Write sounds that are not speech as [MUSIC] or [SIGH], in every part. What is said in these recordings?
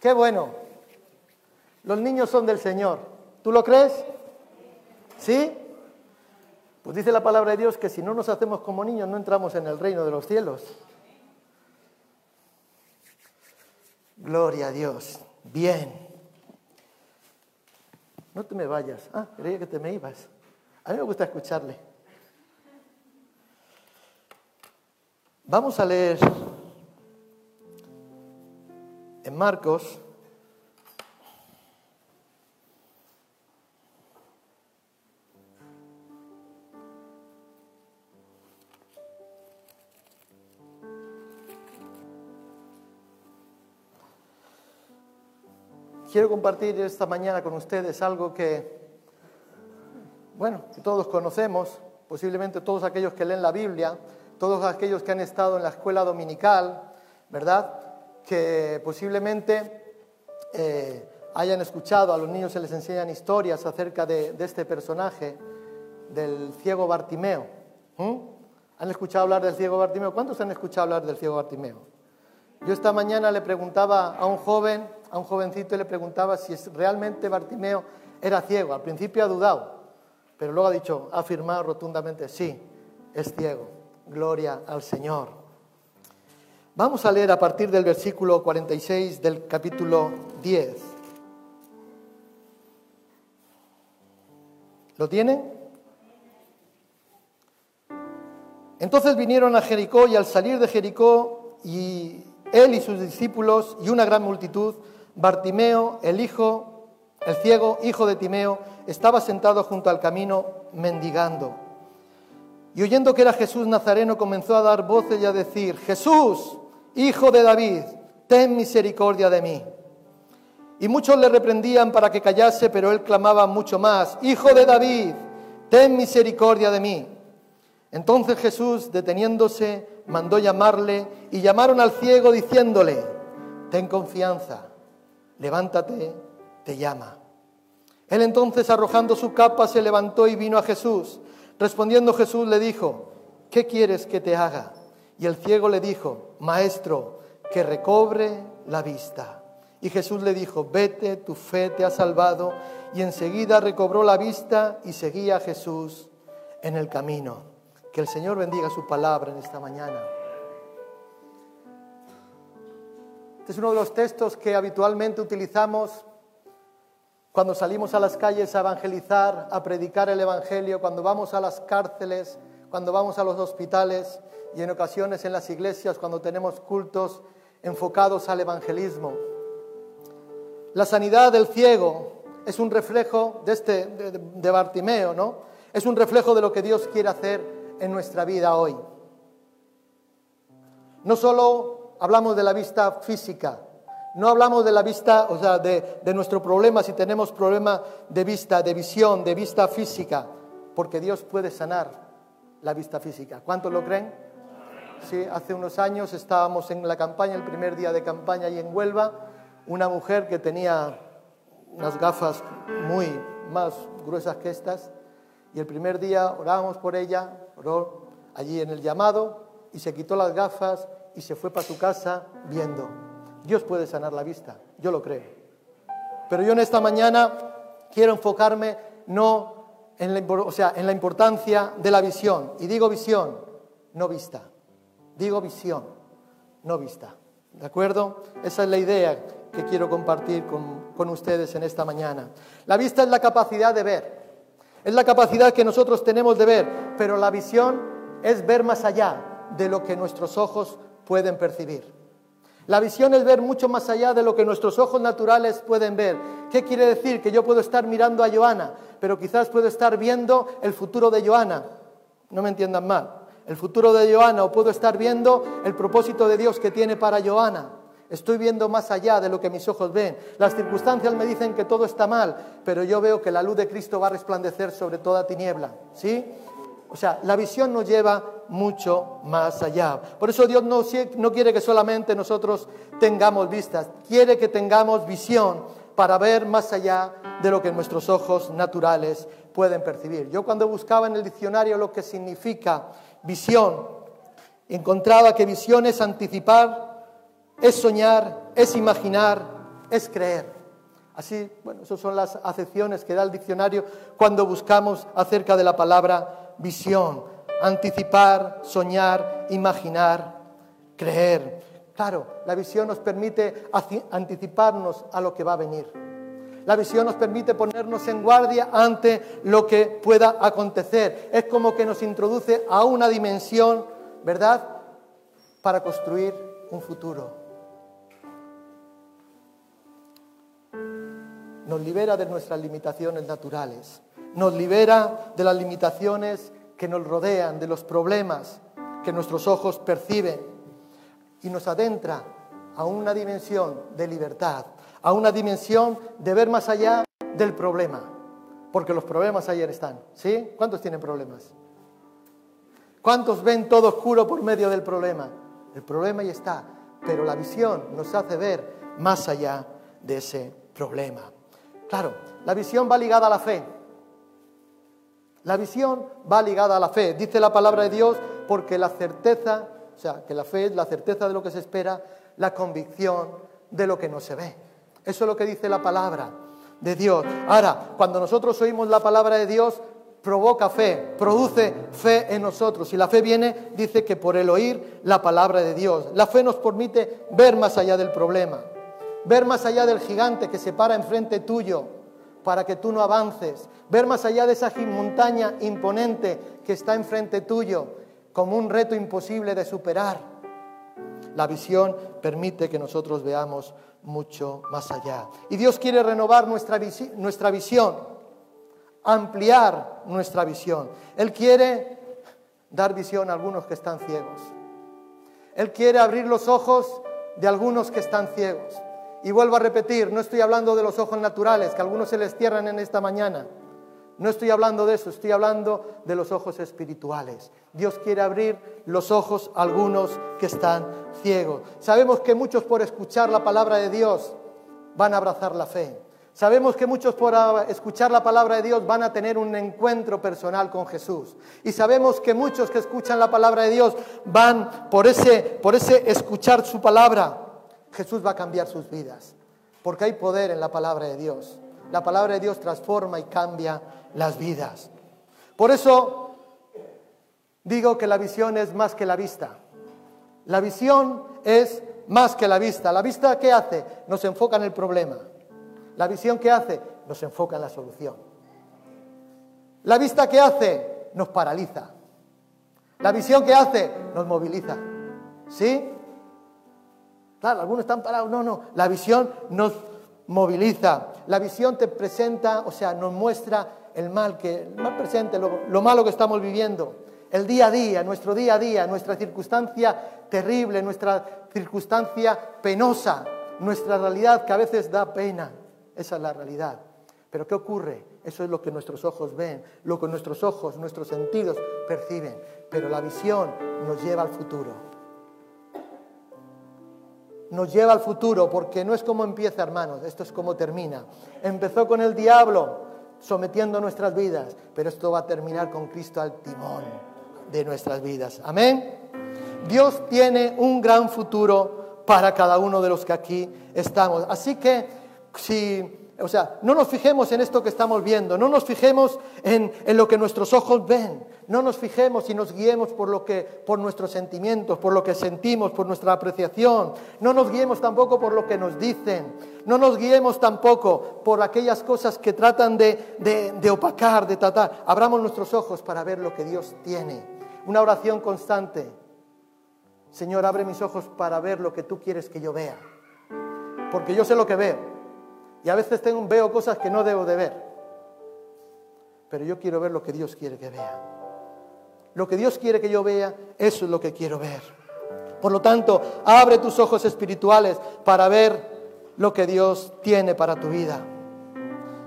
Qué bueno. Los niños son del Señor. ¿Tú lo crees? ¿Sí? Pues dice la palabra de Dios que si no nos hacemos como niños no entramos en el reino de los cielos. Gloria a Dios. Bien. No te me vayas. Ah, creía que te me ibas. A mí me gusta escucharle. Vamos a leer en Marcos quiero compartir esta mañana con ustedes algo que, bueno, que todos conocemos, posiblemente todos aquellos que leen la Biblia, todos aquellos que han estado en la escuela dominical, ¿verdad? Que posiblemente eh, hayan escuchado, a los niños se les enseñan historias acerca de, este personaje, del ciego Bartimeo. ¿Han escuchado hablar del ciego Bartimeo? ¿Cuántos han escuchado hablar del ciego Bartimeo? Yo esta mañana le preguntaba a un joven a un jovencito le preguntaba si realmente Bartimeo era ciego. Al principio ha dudado, pero luego ha dicho, ha afirmado rotundamente, sí, es ciego. Gloria al Señor. Vamos a leer a partir del versículo 46 del capítulo 10. ¿Lo tienen? Entonces vinieron a Jericó y al salir de Jericó y él y sus discípulos y una gran multitud, Bartimeo, el hijo, el ciego, hijo de Timeo, estaba sentado junto al camino mendigando. Y oyendo que era Jesús Nazareno, comenzó a dar voces y a decir, Jesús, hijo de David, ten misericordia de mí. Y muchos le reprendían para que callase, pero él clamaba mucho más, Hijo de David, ten misericordia de mí. Entonces Jesús, deteniéndose, mandó llamarle y llamaron al ciego diciéndole, ten confianza, levántate, te llama. Él entonces, arrojando su capa, se levantó y vino a Jesús. Respondiendo Jesús le dijo, ¿qué quieres que te haga? Y el ciego le dijo, Maestro, que recobre la vista. Y Jesús le dijo, vete, tu fe te ha salvado. Y enseguida recobró la vista y seguía a Jesús en el camino. Que el Señor bendiga su palabra en esta mañana. Este es uno de los textos que habitualmente utilizamos cuando salimos a las calles a evangelizar, a predicar el Evangelio, cuando vamos a las cárceles, cuando vamos a los hospitales y en ocasiones en las iglesias cuando tenemos cultos enfocados al evangelismo. La sanidad del ciego es un reflejo de este de, Bartimeo, ¿no? Es un reflejo de lo que Dios quiere hacer en nuestra vida hoy. No solo hablamos de la vista física, no hablamos de la vista, o sea, de, nuestro problema, si tenemos problema de vista, de visión, de vista física, porque Dios puede sanar la vista física. ¿Cuántos lo creen? Sí, hace unos años estábamos en la campaña, el primer día de campaña ahí en Huelva, una mujer que tenía unas gafas muy más gruesas que estas, y el primer día orábamos por ella, oró allí en el llamado, y se quitó las gafas y se fue para su casa viendo. Dios puede sanar la vista, yo lo creo. Pero yo en esta mañana quiero enfocarme no en la importancia de la visión. Y digo visión, no vista. Digo visión, no vista. ¿De acuerdo? Esa es la idea que quiero compartir con, con ustedes en esta mañana. La vista es la capacidad de ver. Es la capacidad que nosotros tenemos de ver, pero la visión es ver más allá de lo que nuestros ojos pueden percibir. La visión es ver mucho más allá de lo que nuestros ojos naturales pueden ver. ¿Qué quiere decir? Que yo puedo estar mirando a Joana, pero quizás puedo estar viendo el futuro de Joana. No me entiendan mal. El futuro de Joana o puedo estar viendo el propósito de Dios que tiene para Joana. Estoy viendo más allá de lo que mis ojos ven. Las circunstancias me dicen que todo está mal, pero yo veo que la luz de Cristo va a resplandecer sobre toda tiniebla. ¿Sí? O sea, la visión nos lleva mucho más allá. Por eso Dios no, no, quiere que solamente nosotros tengamos vistas, quiere que tengamos visión para ver más allá de lo que nuestros ojos naturales pueden percibir. Yo cuando buscaba en el diccionario lo que significa visión, encontraba que visión es anticipar, es soñar, es imaginar, es creer. Así, bueno, esas son las acepciones que da el diccionario cuando buscamos acerca de la palabra visión. Anticipar, soñar, imaginar, creer. Claro, la visión nos permite anticiparnos a lo que va a venir. La visión nos permite ponernos en guardia ante lo que pueda acontecer. Es como que nos introduce a una dimensión, ¿verdad?, para construir un futuro. nos libera de nuestras limitaciones naturales, nos libera de las limitaciones que nos rodean, de los problemas que nuestros ojos perciben y nos adentra a una dimensión de libertad, a una dimensión de ver más allá del problema, porque los problemas ayer están, ¿sí? ¿Cuántos tienen problemas? ¿Cuántos ven todo oscuro por medio del problema? El problema ya está, pero la visión nos hace ver más allá de ese problema. Claro, la visión va ligada a la fe. La visión va ligada a la fe. Dice la palabra de Dios porque la certeza, o sea, que la fe es la certeza de lo que se espera, la convicción de lo que no se ve. Eso es lo que dice la palabra de Dios. Ahora, cuando nosotros oímos la palabra de Dios, provoca fe, produce fe en nosotros. Y la fe viene, dice que por el oír la palabra de Dios. La fe nos permite ver más allá del problema ver más allá del gigante que se para enfrente tuyo para que tú no avances, ver más allá de esa montaña imponente que está enfrente tuyo como un reto imposible de superar. La visión permite que nosotros veamos mucho más allá. Y Dios quiere renovar nuestra, visión, ampliar nuestra visión. Él quiere dar visión a algunos que están ciegos. Él quiere abrir los ojos de algunos que están ciegos. Y vuelvo a repetir, no estoy hablando de los ojos naturales, que algunos se les cierran en esta mañana. No estoy hablando de eso, estoy hablando de los ojos espirituales. Dios quiere abrir los ojos a algunos que están ciegos. Sabemos que muchos por escuchar la palabra de Dios van a abrazar la fe. Sabemos que muchos por escuchar la palabra de Dios van a tener un encuentro personal con Jesús. Y sabemos que muchos que escuchan la palabra de Dios van por ese, por ese escuchar su palabra Jesús va a cambiar sus vidas, porque hay poder en la palabra de Dios. La palabra de Dios transforma y cambia las vidas. Por eso digo que la visión es más que la vista. La visión es más que la vista. ¿La vista qué hace? Nos enfoca en el problema. La visión qué hace? Nos enfoca en la solución. La vista qué hace? Nos paraliza. La visión qué hace? Nos moviliza. ¿Sí? Claro, algunos están parados. No, no. La visión nos moviliza. La visión te presenta, o sea, nos muestra el mal que, el mal presente, lo, malo que estamos viviendo. El día a día, nuestro día a día, nuestra circunstancia terrible, nuestra circunstancia penosa, nuestra realidad que a veces da pena. Esa es la realidad. Pero ¿qué ocurre? Eso es lo que nuestros ojos ven, lo que nuestros ojos, nuestros sentidos perciben. Pero la visión nos lleva al futuro nos lleva al futuro, porque no es como empieza, hermanos, esto es como termina. Empezó con el diablo sometiendo nuestras vidas, pero esto va a terminar con Cristo al timón de nuestras vidas. Amén. Dios tiene un gran futuro para cada uno de los que aquí estamos. Así que si o sea, no nos fijemos en esto que estamos viendo, no nos fijemos en, lo que nuestros ojos ven, no nos fijemos y nos guiemos por, lo que, por nuestros sentimientos, por lo que sentimos, por nuestra apreciación, no nos guiemos tampoco por lo que nos dicen, no nos guiemos tampoco por aquellas cosas que tratan de, de, de opacar, de tratar. Abramos nuestros ojos para ver lo que Dios tiene. Una oración constante. Señor, abre mis ojos para ver lo que tú quieres que yo vea. Porque yo sé lo que veo. Y a veces veo cosas que no debo de ver. Pero yo quiero ver lo que Dios quiere que vea. Lo que Dios quiere que yo vea, eso es lo que quiero ver. Por lo tanto, abre tus ojos espirituales para ver lo que Dios tiene para tu vida.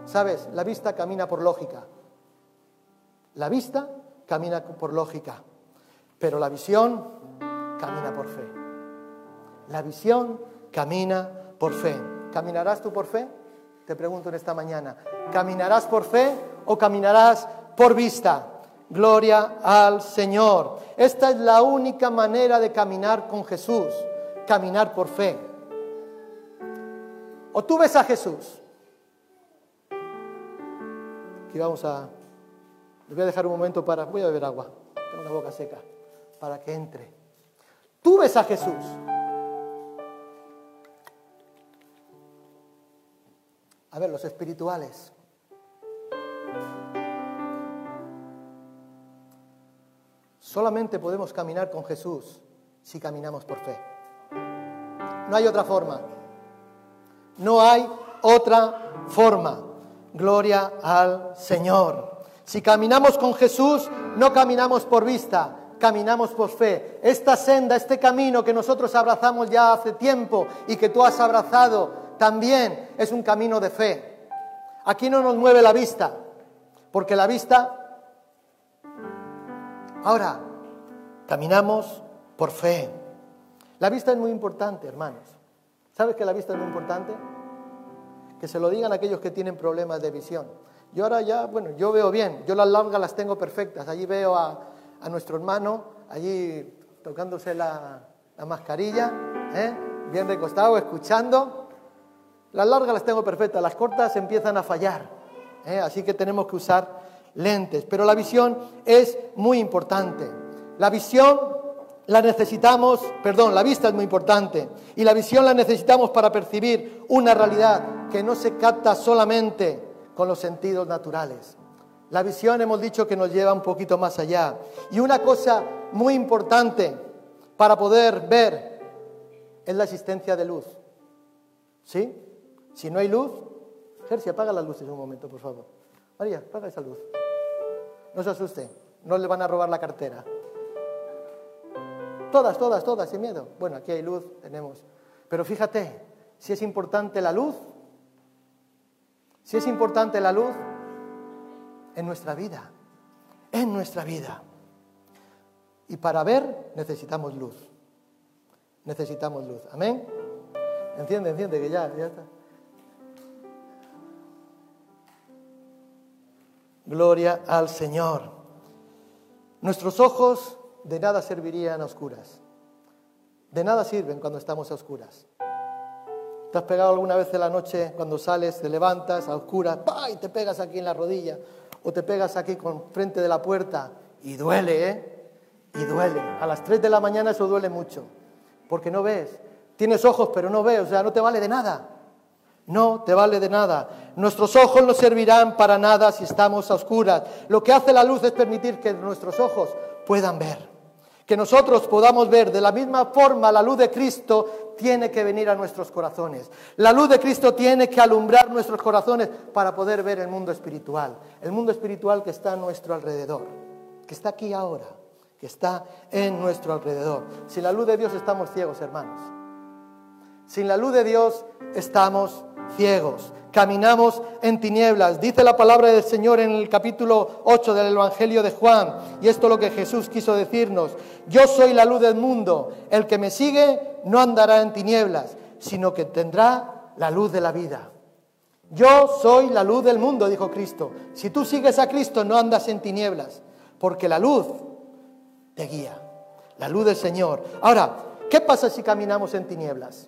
Sabes, la vista camina por lógica. La vista camina por lógica, pero la visión camina por fe. La visión camina por fe. ¿Caminarás tú por fe? Te pregunto en esta mañana, ¿caminarás por fe o caminarás por vista? Gloria al Señor. Esta es la única manera de caminar con Jesús, caminar por fe. O tú ves a Jesús. Aquí vamos a... Les voy a dejar un momento para... Voy a beber agua. Tengo la boca seca. Para que entre. Tú ves a Jesús. A ver, los espirituales. Solamente podemos caminar con Jesús si caminamos por fe. No hay otra forma. No hay otra forma. Gloria al Señor. Si caminamos con Jesús, no caminamos por vista, caminamos por fe. Esta senda, este camino que nosotros abrazamos ya hace tiempo y que tú has abrazado, también es un camino de fe. Aquí no nos mueve la vista, porque la vista... Ahora, caminamos por fe. La vista es muy importante, hermanos. ¿Sabes que la vista es muy importante? Que se lo digan aquellos que tienen problemas de visión. Yo ahora ya, bueno, yo veo bien, yo las largas las tengo perfectas. Allí veo a, nuestro hermano, allí tocándose la, mascarilla, ¿eh? bien recostado, escuchando. Las largas las tengo perfectas, las cortas empiezan a fallar. ¿eh? Así que tenemos que usar lentes. Pero la visión es muy importante. La visión la necesitamos, perdón, la vista es muy importante y la visión la necesitamos para percibir una realidad que no se capta solamente con los sentidos naturales. La visión hemos dicho que nos lleva un poquito más allá. Y una cosa muy importante para poder ver es la existencia de luz. ¿Sí? Si no hay luz, Gersi, apaga las luces un momento, por favor. María, apaga esa luz. No se asuste, no le van a robar la cartera. Todas, todas, todas, sin miedo. Bueno, aquí hay luz, tenemos. Pero fíjate, si es importante la luz, si es importante la luz en nuestra vida, en nuestra vida. Y para ver necesitamos luz. Necesitamos luz. Amén. Entiende, entiende que ya, ya está. Gloria al Señor. Nuestros ojos de nada servirían a oscuras. De nada sirven cuando estamos a oscuras. ¿Te has pegado alguna vez en la noche cuando sales, te levantas a oscuras, y te pegas aquí en la rodilla o te pegas aquí con frente de la puerta y duele, ¿eh? Y duele. A las 3 de la mañana eso duele mucho, porque no ves. Tienes ojos pero no ves, o sea, no te vale de nada. No te vale de nada. Nuestros ojos no servirán para nada si estamos a oscuras. Lo que hace la luz es permitir que nuestros ojos puedan ver. Que nosotros podamos ver de la misma forma la luz de Cristo tiene que venir a nuestros corazones. La luz de Cristo tiene que alumbrar nuestros corazones para poder ver el mundo espiritual. El mundo espiritual que está a nuestro alrededor, que está aquí ahora, que está en nuestro alrededor. Sin la luz de Dios estamos ciegos, hermanos. Sin la luz de Dios estamos ciegos caminamos en tinieblas. Dice la palabra del Señor en el capítulo 8 del Evangelio de Juan, y esto es lo que Jesús quiso decirnos, yo soy la luz del mundo, el que me sigue no andará en tinieblas, sino que tendrá la luz de la vida. Yo soy la luz del mundo, dijo Cristo. Si tú sigues a Cristo no andas en tinieblas, porque la luz te guía, la luz del Señor. Ahora, ¿qué pasa si caminamos en tinieblas?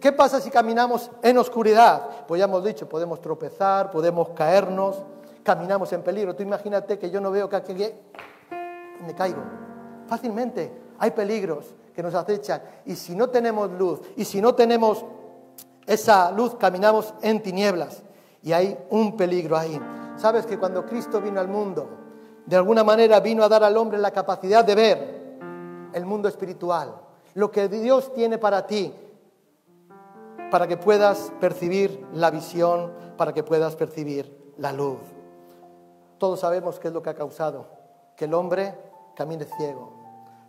¿Qué pasa si caminamos en oscuridad? Pues ya hemos dicho, podemos tropezar, podemos caernos, caminamos en peligro. Tú imagínate que yo no veo que aquí me caigo. Fácilmente hay peligros que nos acechan y si no tenemos luz y si no tenemos esa luz caminamos en tinieblas y hay un peligro ahí. Sabes que cuando Cristo vino al mundo, de alguna manera vino a dar al hombre la capacidad de ver el mundo espiritual, lo que Dios tiene para ti, para que puedas percibir la visión, para que puedas percibir la luz. Todos sabemos qué es lo que ha causado que el hombre camine ciego.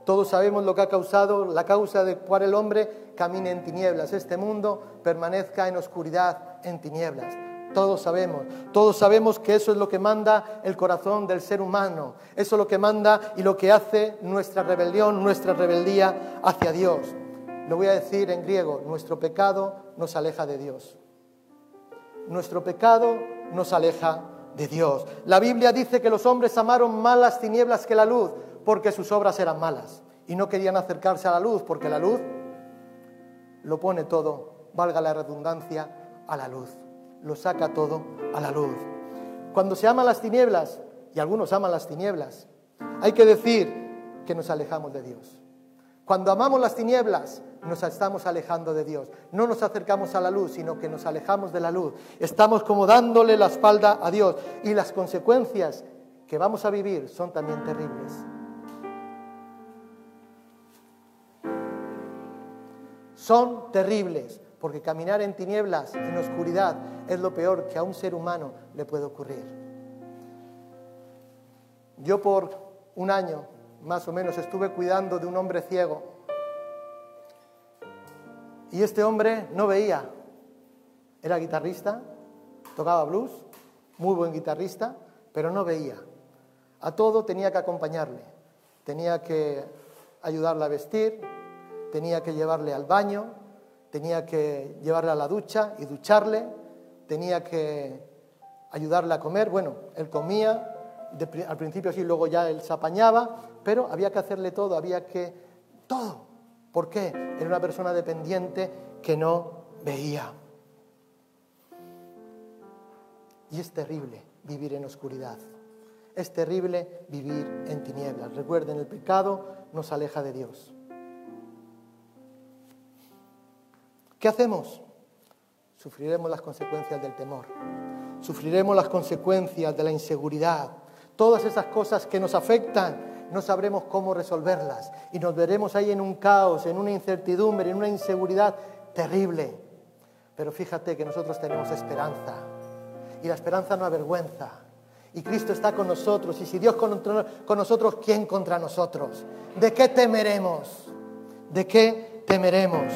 Todos sabemos lo que ha causado, la causa de cual el hombre camine en tinieblas, este mundo permanezca en oscuridad, en tinieblas. Todos sabemos, todos sabemos que eso es lo que manda el corazón del ser humano, eso es lo que manda y lo que hace nuestra rebelión, nuestra rebeldía hacia Dios. Lo voy a decir en griego, nuestro pecado nos aleja de Dios. Nuestro pecado nos aleja de Dios. La Biblia dice que los hombres amaron más las tinieblas que la luz porque sus obras eran malas y no querían acercarse a la luz porque la luz lo pone todo, valga la redundancia, a la luz. Lo saca todo a la luz. Cuando se aman las tinieblas, y algunos aman las tinieblas, hay que decir que nos alejamos de Dios. Cuando amamos las tinieblas, nos estamos alejando de Dios. No nos acercamos a la luz, sino que nos alejamos de la luz. Estamos como dándole la espalda a Dios. Y las consecuencias que vamos a vivir son también terribles. Son terribles, porque caminar en tinieblas, en oscuridad, es lo peor que a un ser humano le puede ocurrir. Yo por un año, más o menos, estuve cuidando de un hombre ciego. Y este hombre no veía. Era guitarrista, tocaba blues, muy buen guitarrista, pero no veía. A todo tenía que acompañarle. Tenía que ayudarle a vestir, tenía que llevarle al baño, tenía que llevarle a la ducha y ducharle, tenía que ayudarle a comer. Bueno, él comía, al principio sí, luego ya él se apañaba, pero había que hacerle todo, había que... todo. ¿Por qué? Era una persona dependiente que no veía. Y es terrible vivir en oscuridad. Es terrible vivir en tinieblas. Recuerden, el pecado nos aleja de Dios. ¿Qué hacemos? Sufriremos las consecuencias del temor, sufriremos las consecuencias de la inseguridad, todas esas cosas que nos afectan, no sabremos cómo resolverlas y nos veremos ahí en un caos, en una incertidumbre, en una inseguridad terrible. Pero fíjate que nosotros tenemos esperanza y la esperanza no avergüenza. Y Cristo está con nosotros. Y si Dios con, nosotros, ¿quién contra nosotros? ¿De qué temeremos? ¿De qué temeremos?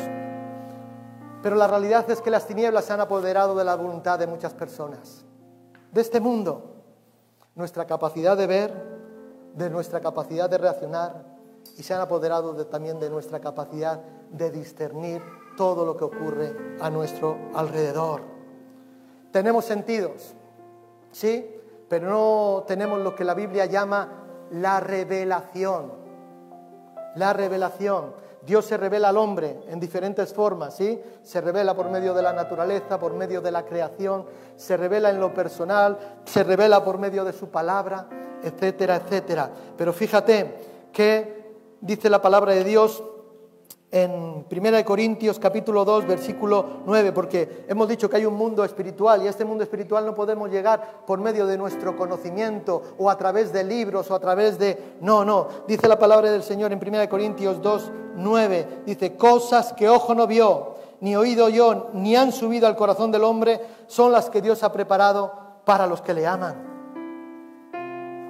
Pero la realidad es que las tinieblas se han apoderado de la voluntad de muchas personas, de este mundo. Nuestra capacidad de ver, de nuestra capacidad de reaccionar y se han apoderado también de nuestra capacidad de discernir todo lo que ocurre a nuestro alrededor. Tenemos sentidos, ¿sí? Pero no tenemos lo que la Biblia llama la revelación. La revelación. Dios se revela al hombre en diferentes formas, ¿sí? Se revela por medio de la naturaleza, por medio de la creación, se revela en lo personal, se revela por medio de su palabra, etcétera, etcétera. Pero fíjate que dice la palabra de Dios en 1 Corintios capítulo 2 versículo 9, porque hemos dicho que hay un mundo espiritual y a este mundo espiritual no podemos llegar por medio de nuestro conocimiento o a través de libros o a través de... No, no, dice la palabra del Señor en 1 Corintios 2, 9, dice, cosas que ojo no vio, ni oído yo, ni han subido al corazón del hombre, son las que Dios ha preparado para los que le aman.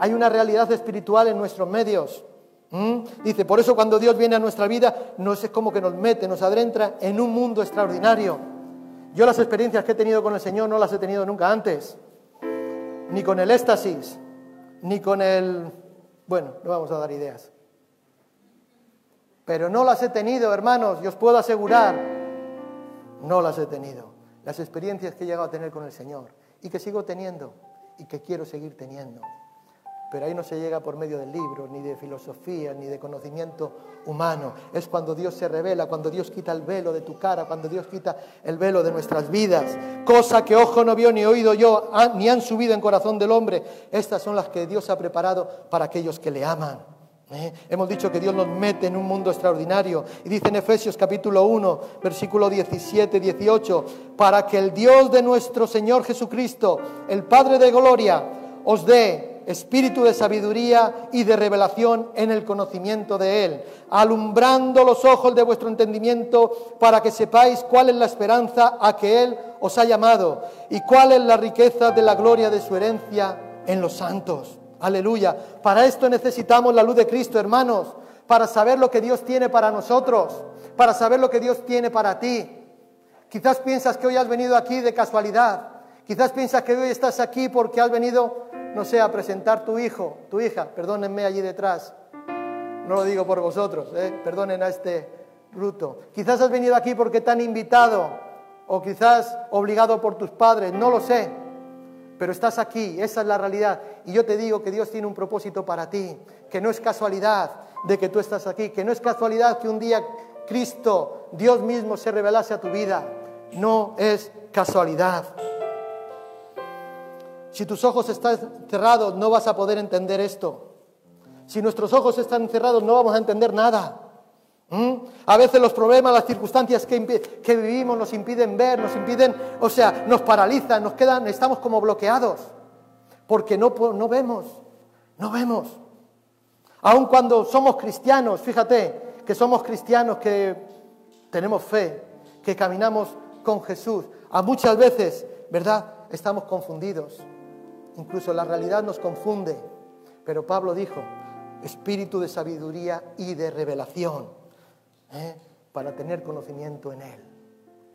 Hay una realidad espiritual en nuestros medios ¿Mm? Dice, por eso cuando Dios viene a nuestra vida, no es como que nos mete, nos adentra en un mundo extraordinario. Yo las experiencias que he tenido con el Señor no las he tenido nunca antes, ni con el éxtasis, ni con el... Bueno, no vamos a dar ideas. Pero no las he tenido, hermanos, y os puedo asegurar, no las he tenido. Las experiencias que he llegado a tener con el Señor y que sigo teniendo y que quiero seguir teniendo pero ahí no se llega por medio del libro, ni de filosofía, ni de conocimiento humano. Es cuando Dios se revela, cuando Dios quita el velo de tu cara, cuando Dios quita el velo de nuestras vidas. Cosa que ojo no vio ni oído yo, ni han subido en corazón del hombre. Estas son las que Dios ha preparado para aquellos que le aman. ¿eh? Hemos dicho que Dios nos mete en un mundo extraordinario. Y dice en Efesios capítulo 1, versículo 17, 18, para que el Dios de nuestro Señor Jesucristo, el Padre de Gloria, os dé espíritu de sabiduría y de revelación en el conocimiento de Él, alumbrando los ojos de vuestro entendimiento para que sepáis cuál es la esperanza a que Él os ha llamado y cuál es la riqueza de la gloria de su herencia en los santos. Aleluya. Para esto necesitamos la luz de Cristo, hermanos, para saber lo que Dios tiene para nosotros, para saber lo que Dios tiene para ti. Quizás piensas que hoy has venido aquí de casualidad. Quizás piensas que hoy estás aquí porque has venido no sea presentar tu hijo, tu hija, perdónenme allí detrás, no lo digo por vosotros, ¿eh? perdonen a este bruto. Quizás has venido aquí porque te han invitado o quizás obligado por tus padres, no lo sé, pero estás aquí, esa es la realidad. Y yo te digo que Dios tiene un propósito para ti, que no es casualidad de que tú estás aquí, que no es casualidad que un día Cristo, Dios mismo, se revelase a tu vida no es casualidad. Si tus ojos están cerrados, no vas a poder entender esto. Si nuestros ojos están cerrados, no vamos a entender nada. ¿Mm? A veces los problemas, las circunstancias que, vivimos nos impiden ver, nos impiden, o sea, nos paralizan, nos quedan, estamos como bloqueados, porque no, no vemos, no vemos. Aun cuando somos cristianos, fíjate que somos cristianos que tenemos fe, que caminamos con Jesús, a muchas veces, ¿verdad? Estamos confundidos. Incluso la realidad nos confunde. Pero Pablo dijo, espíritu de sabiduría y de revelación, ¿eh? para tener conocimiento en Él.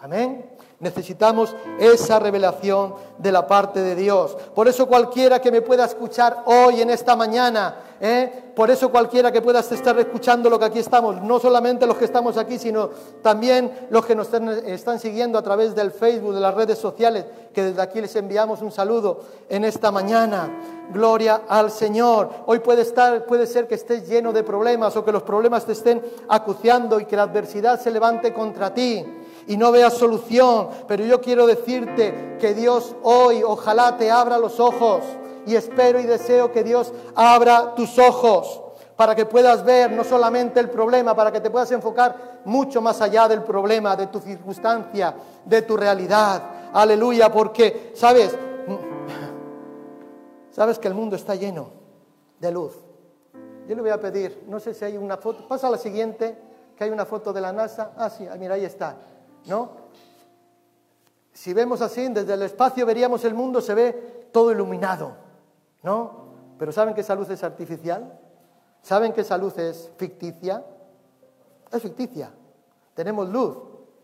Amén. Necesitamos esa revelación de la parte de Dios. Por eso cualquiera que me pueda escuchar hoy en esta mañana, ¿eh? por eso cualquiera que pueda estar escuchando lo que aquí estamos, no solamente los que estamos aquí, sino también los que nos están siguiendo a través del Facebook, de las redes sociales, que desde aquí les enviamos un saludo en esta mañana. Gloria al Señor. Hoy puede estar, puede ser que estés lleno de problemas o que los problemas te estén acuciando y que la adversidad se levante contra ti y no veas solución. Pero yo quiero decirte que Dios hoy ojalá te abra los ojos y espero y deseo que Dios abra tus ojos para que puedas ver no solamente el problema, para que te puedas enfocar mucho más allá del problema, de tu circunstancia, de tu realidad. Aleluya, porque, ¿sabes? Sabes que el mundo está lleno de luz. Yo le voy a pedir, no sé si hay una foto, pasa a la siguiente, que hay una foto de la NASA. Ah, sí, mira, ahí está. ¿No? Si vemos así, desde el espacio veríamos el mundo, se ve todo iluminado, ¿no? Pero ¿saben que esa luz es artificial? ¿Saben que esa luz es ficticia? Es ficticia. Tenemos luz.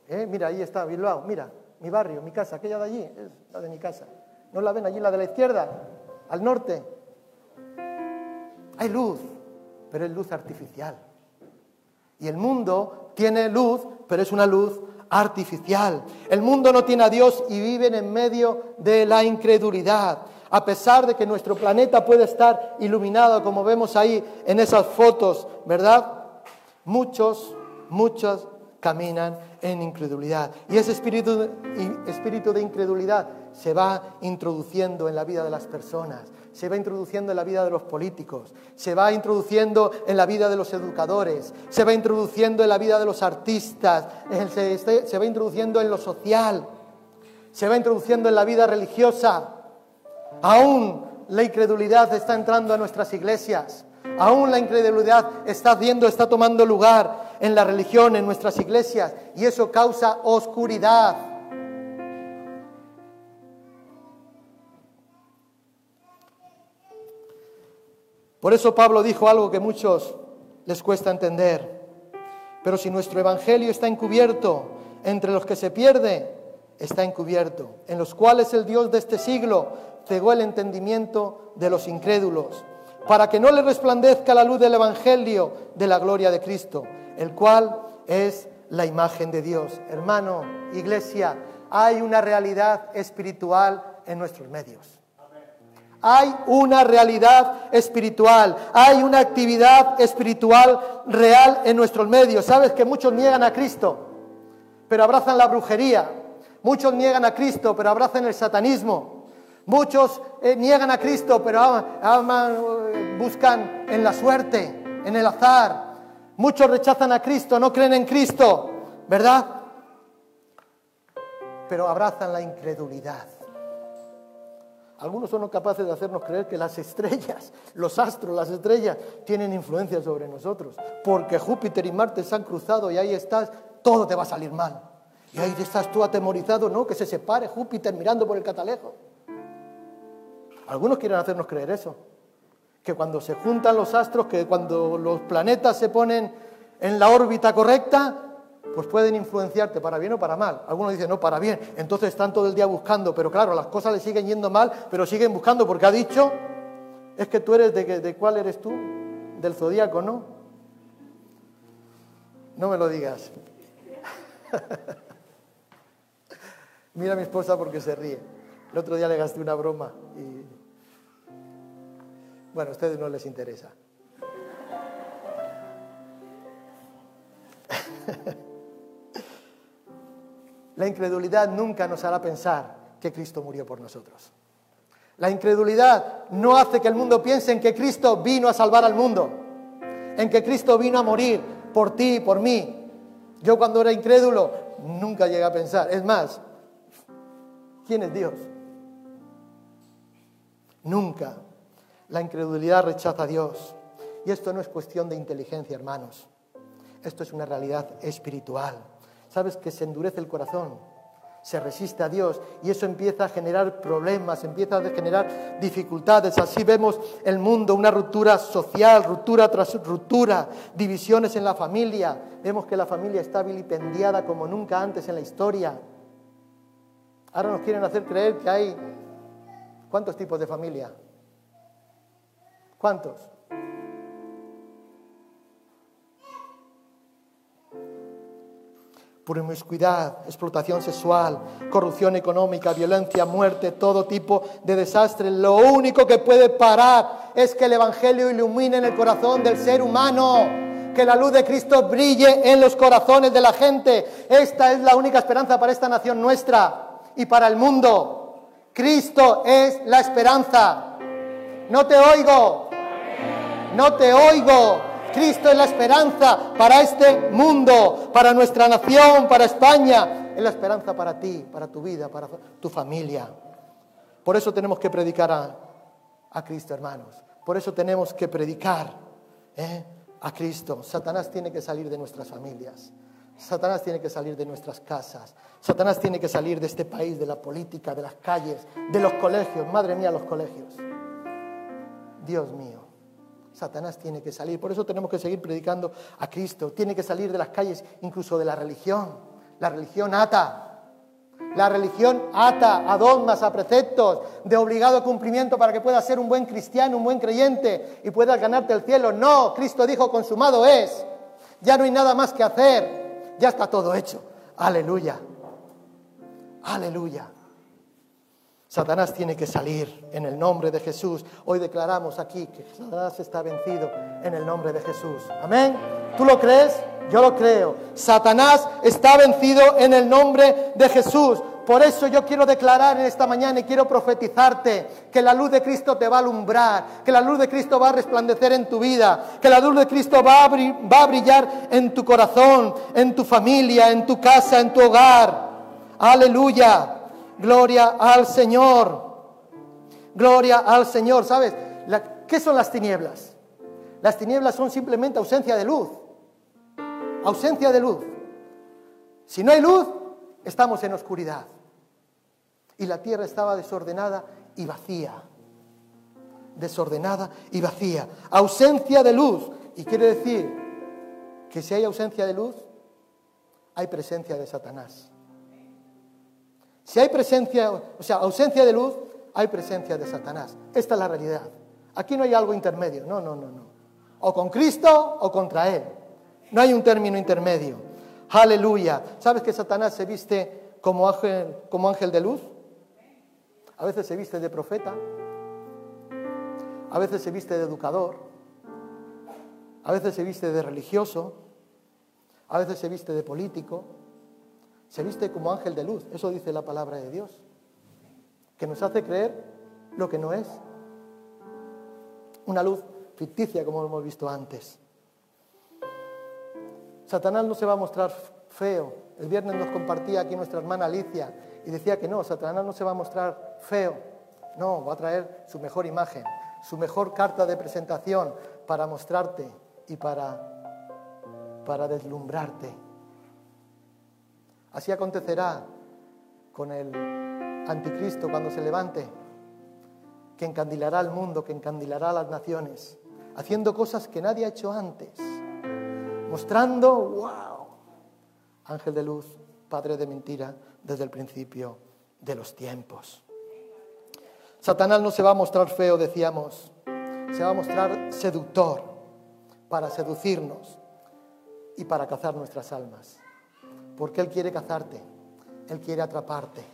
¿eh? Mira, ahí está Bilbao, mira, mi barrio, mi casa, aquella de allí, es la de mi casa. ¿No la ven allí, la de la izquierda? Al norte. Hay luz, pero es luz artificial. Y el mundo tiene luz, pero es una luz artificial. El mundo no tiene a Dios y viven en medio de la incredulidad. A pesar de que nuestro planeta puede estar iluminado, como vemos ahí en esas fotos, ¿verdad? Muchos, muchos caminan en incredulidad. Y ese espíritu, espíritu de incredulidad se va introduciendo en la vida de las personas se va introduciendo en la vida de los políticos, se va introduciendo en la vida de los educadores, se va introduciendo en la vida de los artistas, se, va introduciendo en lo social, se va introduciendo en la vida religiosa. Aún la incredulidad está entrando a nuestras iglesias. Aún la incredulidad está haciendo, está tomando lugar en la religión, en nuestras iglesias, y eso causa oscuridad. Por eso Pablo dijo algo que muchos les cuesta entender. Pero si nuestro evangelio está encubierto entre los que se pierde, está encubierto, en los cuales el Dios de este siglo cegó el entendimiento de los incrédulos, para que no le resplandezca la luz del evangelio de la gloria de Cristo, el cual es la imagen de Dios. Hermano, iglesia, hay una realidad espiritual en nuestros medios. Hay una realidad espiritual, hay una actividad espiritual real en nuestros medios. Sabes que muchos niegan a Cristo, pero abrazan la brujería. Muchos niegan a Cristo, pero abrazan el satanismo. Muchos eh, niegan a Cristo, pero eh, buscan en la suerte, en el azar. Muchos rechazan a Cristo, no creen en Cristo, ¿verdad? Pero abrazan la incredulidad. Algunos son capaces de hacernos creer que las estrellas, [LAUGHS] los astros, las estrellas, tienen influencia sobre nosotros. Porque Júpiter y Marte se han cruzado y ahí estás, todo te va a salir mal. Y ahí estás tú atemorizado, ¿no? Que se separe Júpiter mirando por el catalejo. Algunos quieren hacernos creer eso. Que cuando se juntan los astros, que cuando los planetas se ponen en la órbita correcta, pues pueden influenciarte para bien o para mal. Algunos dicen, no, para bien. Entonces están todo el día buscando, pero claro, las cosas le siguen yendo mal, pero siguen buscando porque ha dicho, es que tú eres de, de cuál eres tú, del zodíaco, ¿no? No me lo digas. [LAUGHS] Mira a mi esposa porque se ríe. El otro día le gasté una broma y... Bueno, a ustedes no les interesa. [LAUGHS] La incredulidad nunca nos hará pensar que Cristo murió por nosotros. La incredulidad no hace que el mundo piense en que Cristo vino a salvar al mundo, en que Cristo vino a morir por ti y por mí. Yo cuando era incrédulo nunca llegué a pensar. Es más, ¿quién es Dios? Nunca. La incredulidad rechaza a Dios. Y esto no es cuestión de inteligencia, hermanos. Esto es una realidad espiritual. ¿Sabes que se endurece el corazón? se resiste a Dios y eso empieza a generar problemas, empieza a generar dificultades. Así vemos el mundo, una ruptura social, ruptura tras ruptura, divisiones en la familia. Vemos que la familia está vilipendiada como nunca antes en la historia. Ahora nos quieren hacer creer que hay... ¿Cuántos tipos de familia? ¿Cuántos? Promiscuidad, explotación sexual, corrupción económica, violencia, muerte, todo tipo de desastre. Lo único que puede parar es que el Evangelio ilumine en el corazón del ser humano, que la luz de Cristo brille en los corazones de la gente. Esta es la única esperanza para esta nación nuestra y para el mundo. Cristo es la esperanza. No te oigo. No te oigo. Cristo es la esperanza para este mundo, para nuestra nación, para España. Es la esperanza para ti, para tu vida, para tu familia. Por eso tenemos que predicar a, Cristo, hermanos. Por eso tenemos que predicar ¿eh? a Cristo. Satanás tiene que salir de nuestras familias. Satanás tiene que salir de nuestras casas. Satanás tiene que salir de este país, de la política, de las calles, de los colegios. Madre mía, los colegios. Dios mío. Satanás tiene que salir. Por eso tenemos que seguir predicando a Cristo. Tiene que salir de las calles, incluso de la religión. La religión ata. La religión ata a dogmas, a preceptos de obligado cumplimiento para que puedas ser un buen cristiano, un buen creyente y puedas ganarte el cielo. No, Cristo dijo, consumado es. Ya no hay nada más que hacer. Ya está todo hecho. Aleluya. Aleluya. Satanás tiene que salir en el nombre de Jesús. Hoy declaramos aquí que Satanás está vencido en el nombre de Jesús. Amén. ¿Tú lo crees? Yo lo creo. Satanás está vencido en el nombre de Jesús. Por eso yo quiero declarar en esta mañana y quiero profetizarte que la luz de Cristo te va a alumbrar, que la luz de Cristo va a resplandecer en tu vida, que la luz de Cristo va a, brillar en tu corazón, en tu familia, en tu casa, en tu hogar. Aleluya. Gloria al Señor. Gloria al Señor. ¿Sabes? ¿Qué son las tinieblas? Las tinieblas son simplemente ausencia de luz. Ausencia de luz. Si no hay luz, estamos en oscuridad. Y la tierra estaba desordenada y vacía. Desordenada y vacía. Ausencia de luz. Y quiere decir que si hay ausencia de luz, hay presencia de Satanás. Si hay presencia, o sea, ausencia de luz, hay presencia de Satanás. Esta es la realidad. Aquí no hay algo intermedio. No, no, no, no. O con Cristo o contra Él. No hay un término intermedio. Aleluya. ¿Sabes que Satanás se viste como ángel, como ángel de luz? A veces se viste de profeta. A veces se viste de educador. A veces se viste de religioso. A veces se viste de político se viste como ángel de luz. Eso dice la palabra de Dios. Que nos hace creer lo que no es. Una luz ficticia, como hemos visto antes. Satanás no se va a mostrar feo. El viernes nos compartía aquí nuestra hermana Alicia y decía que no, Satanás no se va a mostrar feo. No, va a traer su mejor imagen, su mejor carta de presentación para mostrarte y para, para deslumbrarte. Así acontecerá con el anticristo cuando se levante, que encandilará al mundo, que encandilará a las naciones, haciendo cosas que nadie ha hecho antes, mostrando, wow, ángel de luz, padre de mentira desde el principio de los tiempos. Satanás no se va a mostrar feo, decíamos, se va a mostrar seductor para seducirnos y para cazar nuestras almas. Porque Él quiere cazarte, Él quiere atraparte,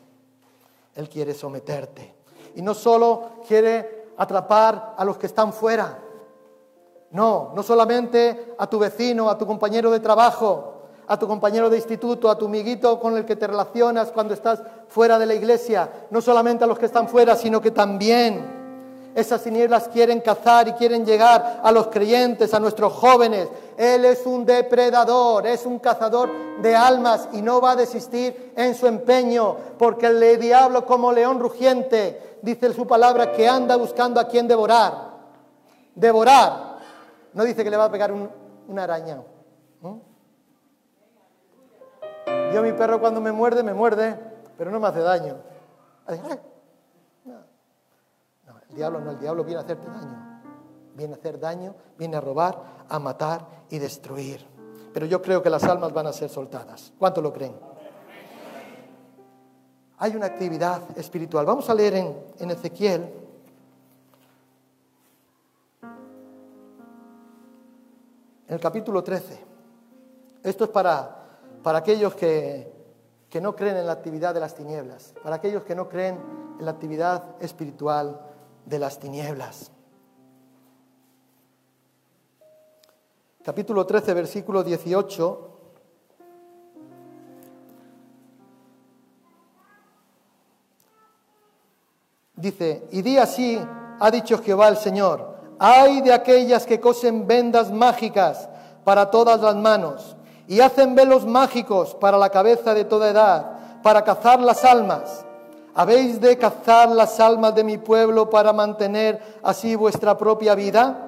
Él quiere someterte. Y no solo quiere atrapar a los que están fuera, no, no solamente a tu vecino, a tu compañero de trabajo, a tu compañero de instituto, a tu amiguito con el que te relacionas cuando estás fuera de la iglesia, no solamente a los que están fuera, sino que también esas tinieblas quieren cazar y quieren llegar a los creyentes, a nuestros jóvenes. Él es un depredador, es un cazador de almas y no va a desistir en su empeño, porque el diablo como león rugiente, dice su palabra, que anda buscando a quien devorar. Devorar. No dice que le va a pegar un, una araña. Yo mi perro cuando me muerde, me muerde, pero no me hace daño. El diablo no, el diablo viene a hacerte daño. Viene a hacer daño, viene a robar, a matar y destruir. Pero yo creo que las almas van a ser soltadas. ¿Cuánto lo creen? Hay una actividad espiritual. Vamos a leer en, en Ezequiel. En el capítulo 13. Esto es para, para aquellos que, que no creen en la actividad de las tinieblas, para aquellos que no creen en la actividad espiritual de las tinieblas. Capítulo 13, versículo 18. Dice, y di así, ha dicho Jehová el Señor, hay de aquellas que cosen vendas mágicas para todas las manos y hacen velos mágicos para la cabeza de toda edad, para cazar las almas ¿Habéis de cazar las almas de mi pueblo para mantener así vuestra propia vida?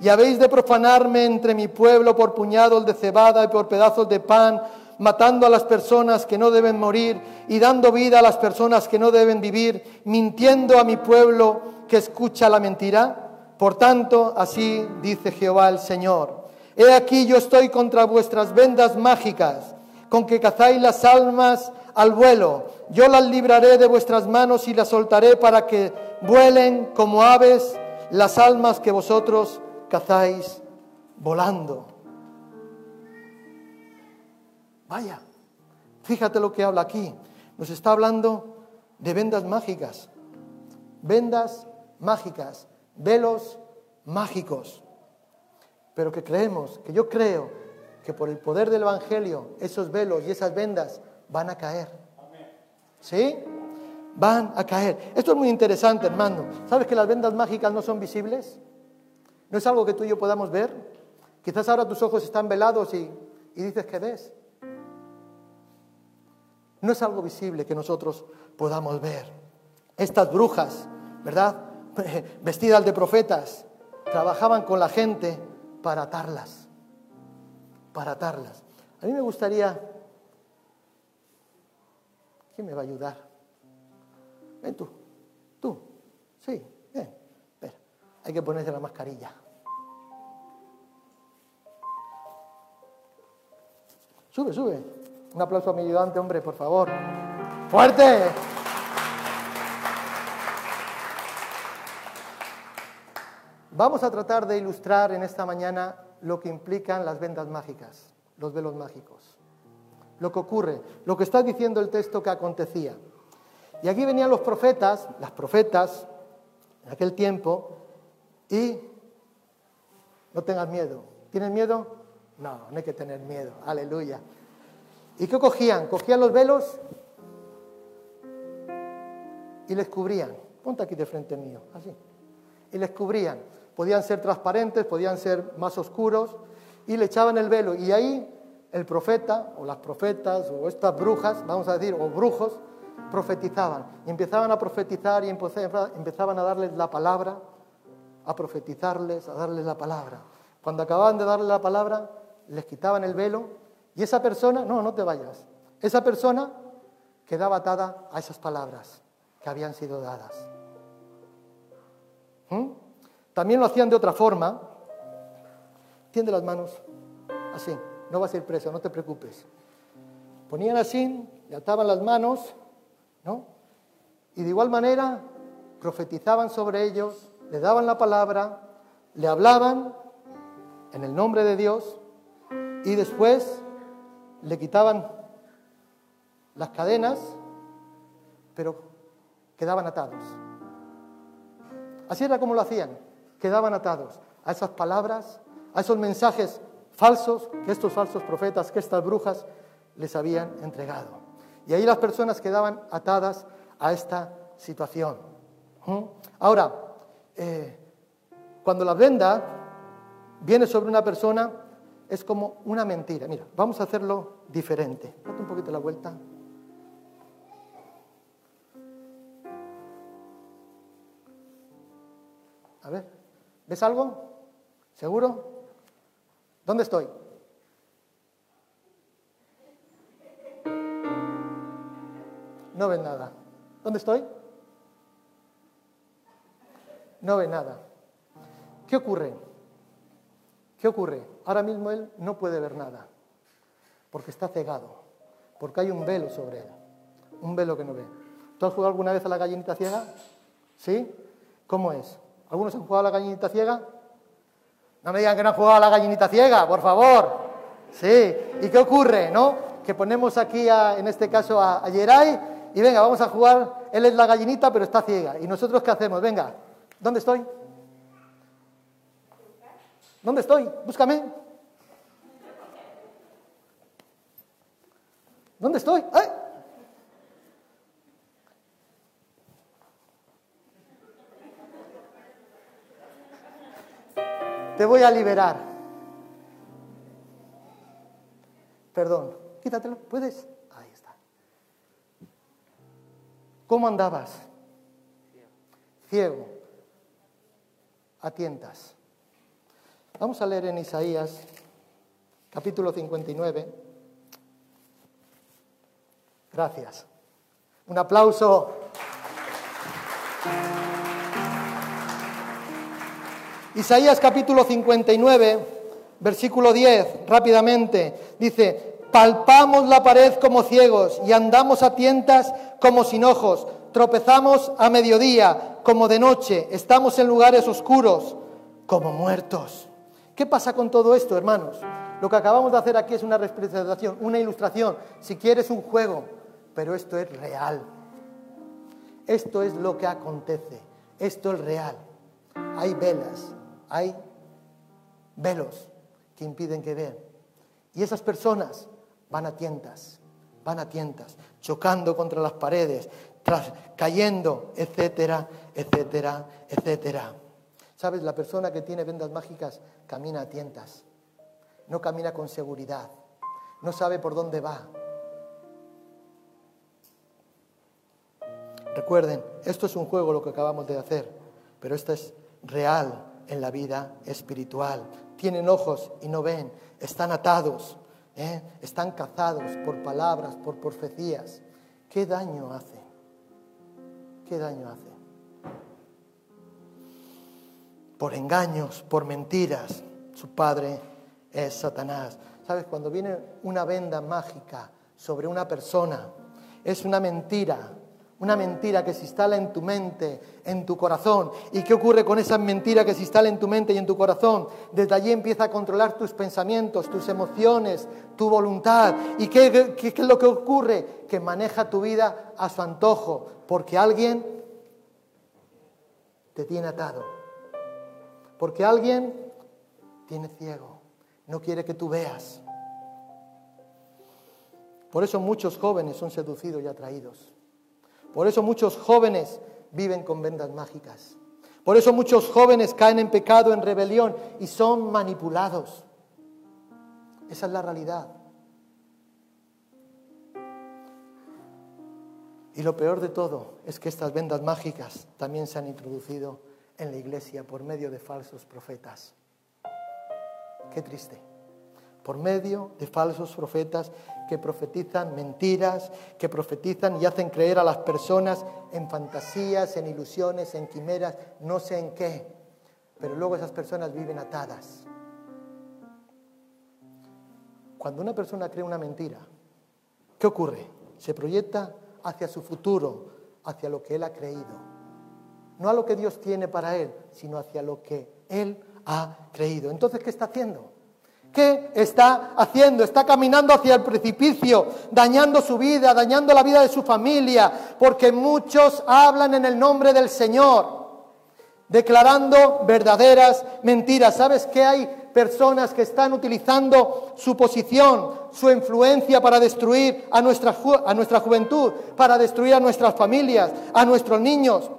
¿Y habéis de profanarme entre mi pueblo por puñados de cebada y por pedazos de pan, matando a las personas que no deben morir y dando vida a las personas que no deben vivir, mintiendo a mi pueblo que escucha la mentira? Por tanto, así dice Jehová el Señor. He aquí yo estoy contra vuestras vendas mágicas, con que cazáis las almas al vuelo. Yo las libraré de vuestras manos y las soltaré para que vuelen como aves las almas que vosotros cazáis volando. Vaya, fíjate lo que habla aquí. Nos está hablando de vendas mágicas. Vendas mágicas, velos mágicos. Pero que creemos, que yo creo que por el poder del Evangelio, esos velos y esas vendas van a caer. ¿Sí? Van a caer. Esto es muy interesante, hermano. ¿Sabes que las vendas mágicas no son visibles? ¿No es algo que tú y yo podamos ver? Quizás ahora tus ojos están velados y, y dices que ves. No es algo visible que nosotros podamos ver. Estas brujas, ¿verdad? [LAUGHS] Vestidas de profetas, trabajaban con la gente para atarlas. Para atarlas. A mí me gustaría ¿Quién me va a ayudar? Ven tú, tú, sí, ven, ven. Hay que ponerse la mascarilla. Sube, sube. Un aplauso a mi ayudante, hombre, por favor. ¡Fuerte! Vamos a tratar de ilustrar en esta mañana lo que implican las vendas mágicas, los velos mágicos lo que ocurre, lo que está diciendo el texto que acontecía. Y aquí venían los profetas, las profetas, en aquel tiempo, y no tengas miedo. ¿Tienes miedo? No, no hay que tener miedo. Aleluya. ¿Y qué cogían? Cogían los velos y les cubrían. Ponte aquí de frente mío, así. Y les cubrían. Podían ser transparentes, podían ser más oscuros, y le echaban el velo. Y ahí el profeta o las profetas o estas brujas, vamos a decir, o brujos, profetizaban. Empezaban a profetizar y empezaban a darles la palabra, a profetizarles, a darles la palabra. Cuando acababan de darle la palabra, les quitaban el velo y esa persona, no, no te vayas, esa persona quedaba atada a esas palabras que habían sido dadas. ¿Mm? También lo hacían de otra forma. Tiende las manos, así no vas a ir preso, no te preocupes. Ponían así, le ataban las manos, ¿no? Y de igual manera profetizaban sobre ellos, le daban la palabra, le hablaban en el nombre de Dios y después le quitaban las cadenas, pero quedaban atados. Así era como lo hacían, quedaban atados a esas palabras, a esos mensajes falsos que estos falsos profetas, que estas brujas les habían entregado. Y ahí las personas quedaban atadas a esta situación. Ahora, eh, cuando la venda viene sobre una persona, es como una mentira. Mira, vamos a hacerlo diferente. Date un poquito la vuelta. A ver, ¿ves algo? ¿Seguro? ¿Dónde estoy? No ven nada. ¿Dónde estoy? No ve nada. ¿Qué ocurre? ¿Qué ocurre? Ahora mismo él no puede ver nada, porque está cegado, porque hay un velo sobre él, un velo que no ve. ¿Tú has jugado alguna vez a la gallinita ciega? ¿Sí? ¿Cómo es? ¿Algunos han jugado a la gallinita ciega? No me digan que no han jugado a la gallinita ciega, por favor. Sí. ¿Y qué ocurre, no? Que ponemos aquí, en este caso, a, a Yeray y venga, vamos a jugar. Él es la gallinita, pero está ciega. ¿Y nosotros qué hacemos? Venga, ¿dónde estoy? ¿Dónde estoy? Búscame. ¿Dónde estoy? ¡Ay! Te voy a liberar. Perdón, quítatelo, ¿puedes? Ahí está. ¿Cómo andabas? Ciego. A tientas. Vamos a leer en Isaías, capítulo 59. Gracias. Un aplauso. Isaías capítulo 59, versículo 10, rápidamente, dice, palpamos la pared como ciegos y andamos a tientas como sin ojos, tropezamos a mediodía como de noche, estamos en lugares oscuros como muertos. ¿Qué pasa con todo esto, hermanos? Lo que acabamos de hacer aquí es una representación, una ilustración, si quieres un juego, pero esto es real. Esto es lo que acontece, esto es real. Hay velas, hay velos que impiden que vean. Y esas personas van a tientas, van a tientas, chocando contra las paredes, cayendo, etcétera, etcétera, etcétera. ¿Sabes? La persona que tiene vendas mágicas camina a tientas, no camina con seguridad, no sabe por dónde va. Recuerden, esto es un juego lo que acabamos de hacer, pero esto es real en la vida espiritual. Tienen ojos y no ven, están atados, ¿eh? están cazados por palabras, por profecías. ¿Qué daño hace? ¿Qué daño hace? por engaños, por mentiras. Su padre es Satanás. ¿Sabes? Cuando viene una venda mágica sobre una persona, es una mentira, una mentira que se instala en tu mente, en tu corazón. ¿Y qué ocurre con esa mentira que se instala en tu mente y en tu corazón? Desde allí empieza a controlar tus pensamientos, tus emociones, tu voluntad. ¿Y qué, es lo que ocurre? Que maneja tu vida a su antojo, porque alguien te tiene atado porque alguien tiene ciego, no quiere que tú veas. Por eso muchos jóvenes son seducidos y atraídos. Por eso muchos jóvenes viven con vendas mágicas. Por eso muchos jóvenes caen en pecado, en rebelión y son manipulados. Esa es la realidad. Y lo peor de todo es que estas vendas mágicas también se han introducido en la iglesia por medio de falsos profetas. Qué triste. Por medio de falsos profetas que profetizan mentiras, que profetizan y hacen creer a las personas en fantasías, en ilusiones, en quimeras, no sé en qué. Pero luego esas personas viven atadas. Cuando una persona cree una mentira, ¿qué ocurre? Se proyecta hacia su futuro, hacia lo que él ha creído no a lo que Dios tiene para él, sino hacia lo que él ha creído. Entonces, ¿qué está haciendo? ¿Qué está haciendo? Está caminando hacia el precipicio, dañando su vida, dañando la vida de su familia, porque muchos hablan en el nombre del Señor, declarando verdaderas mentiras. ¿Sabes qué hay personas que están utilizando su posición, su influencia para destruir a nuestra, a nuestra juventud, para destruir a nuestras familias, a nuestros niños.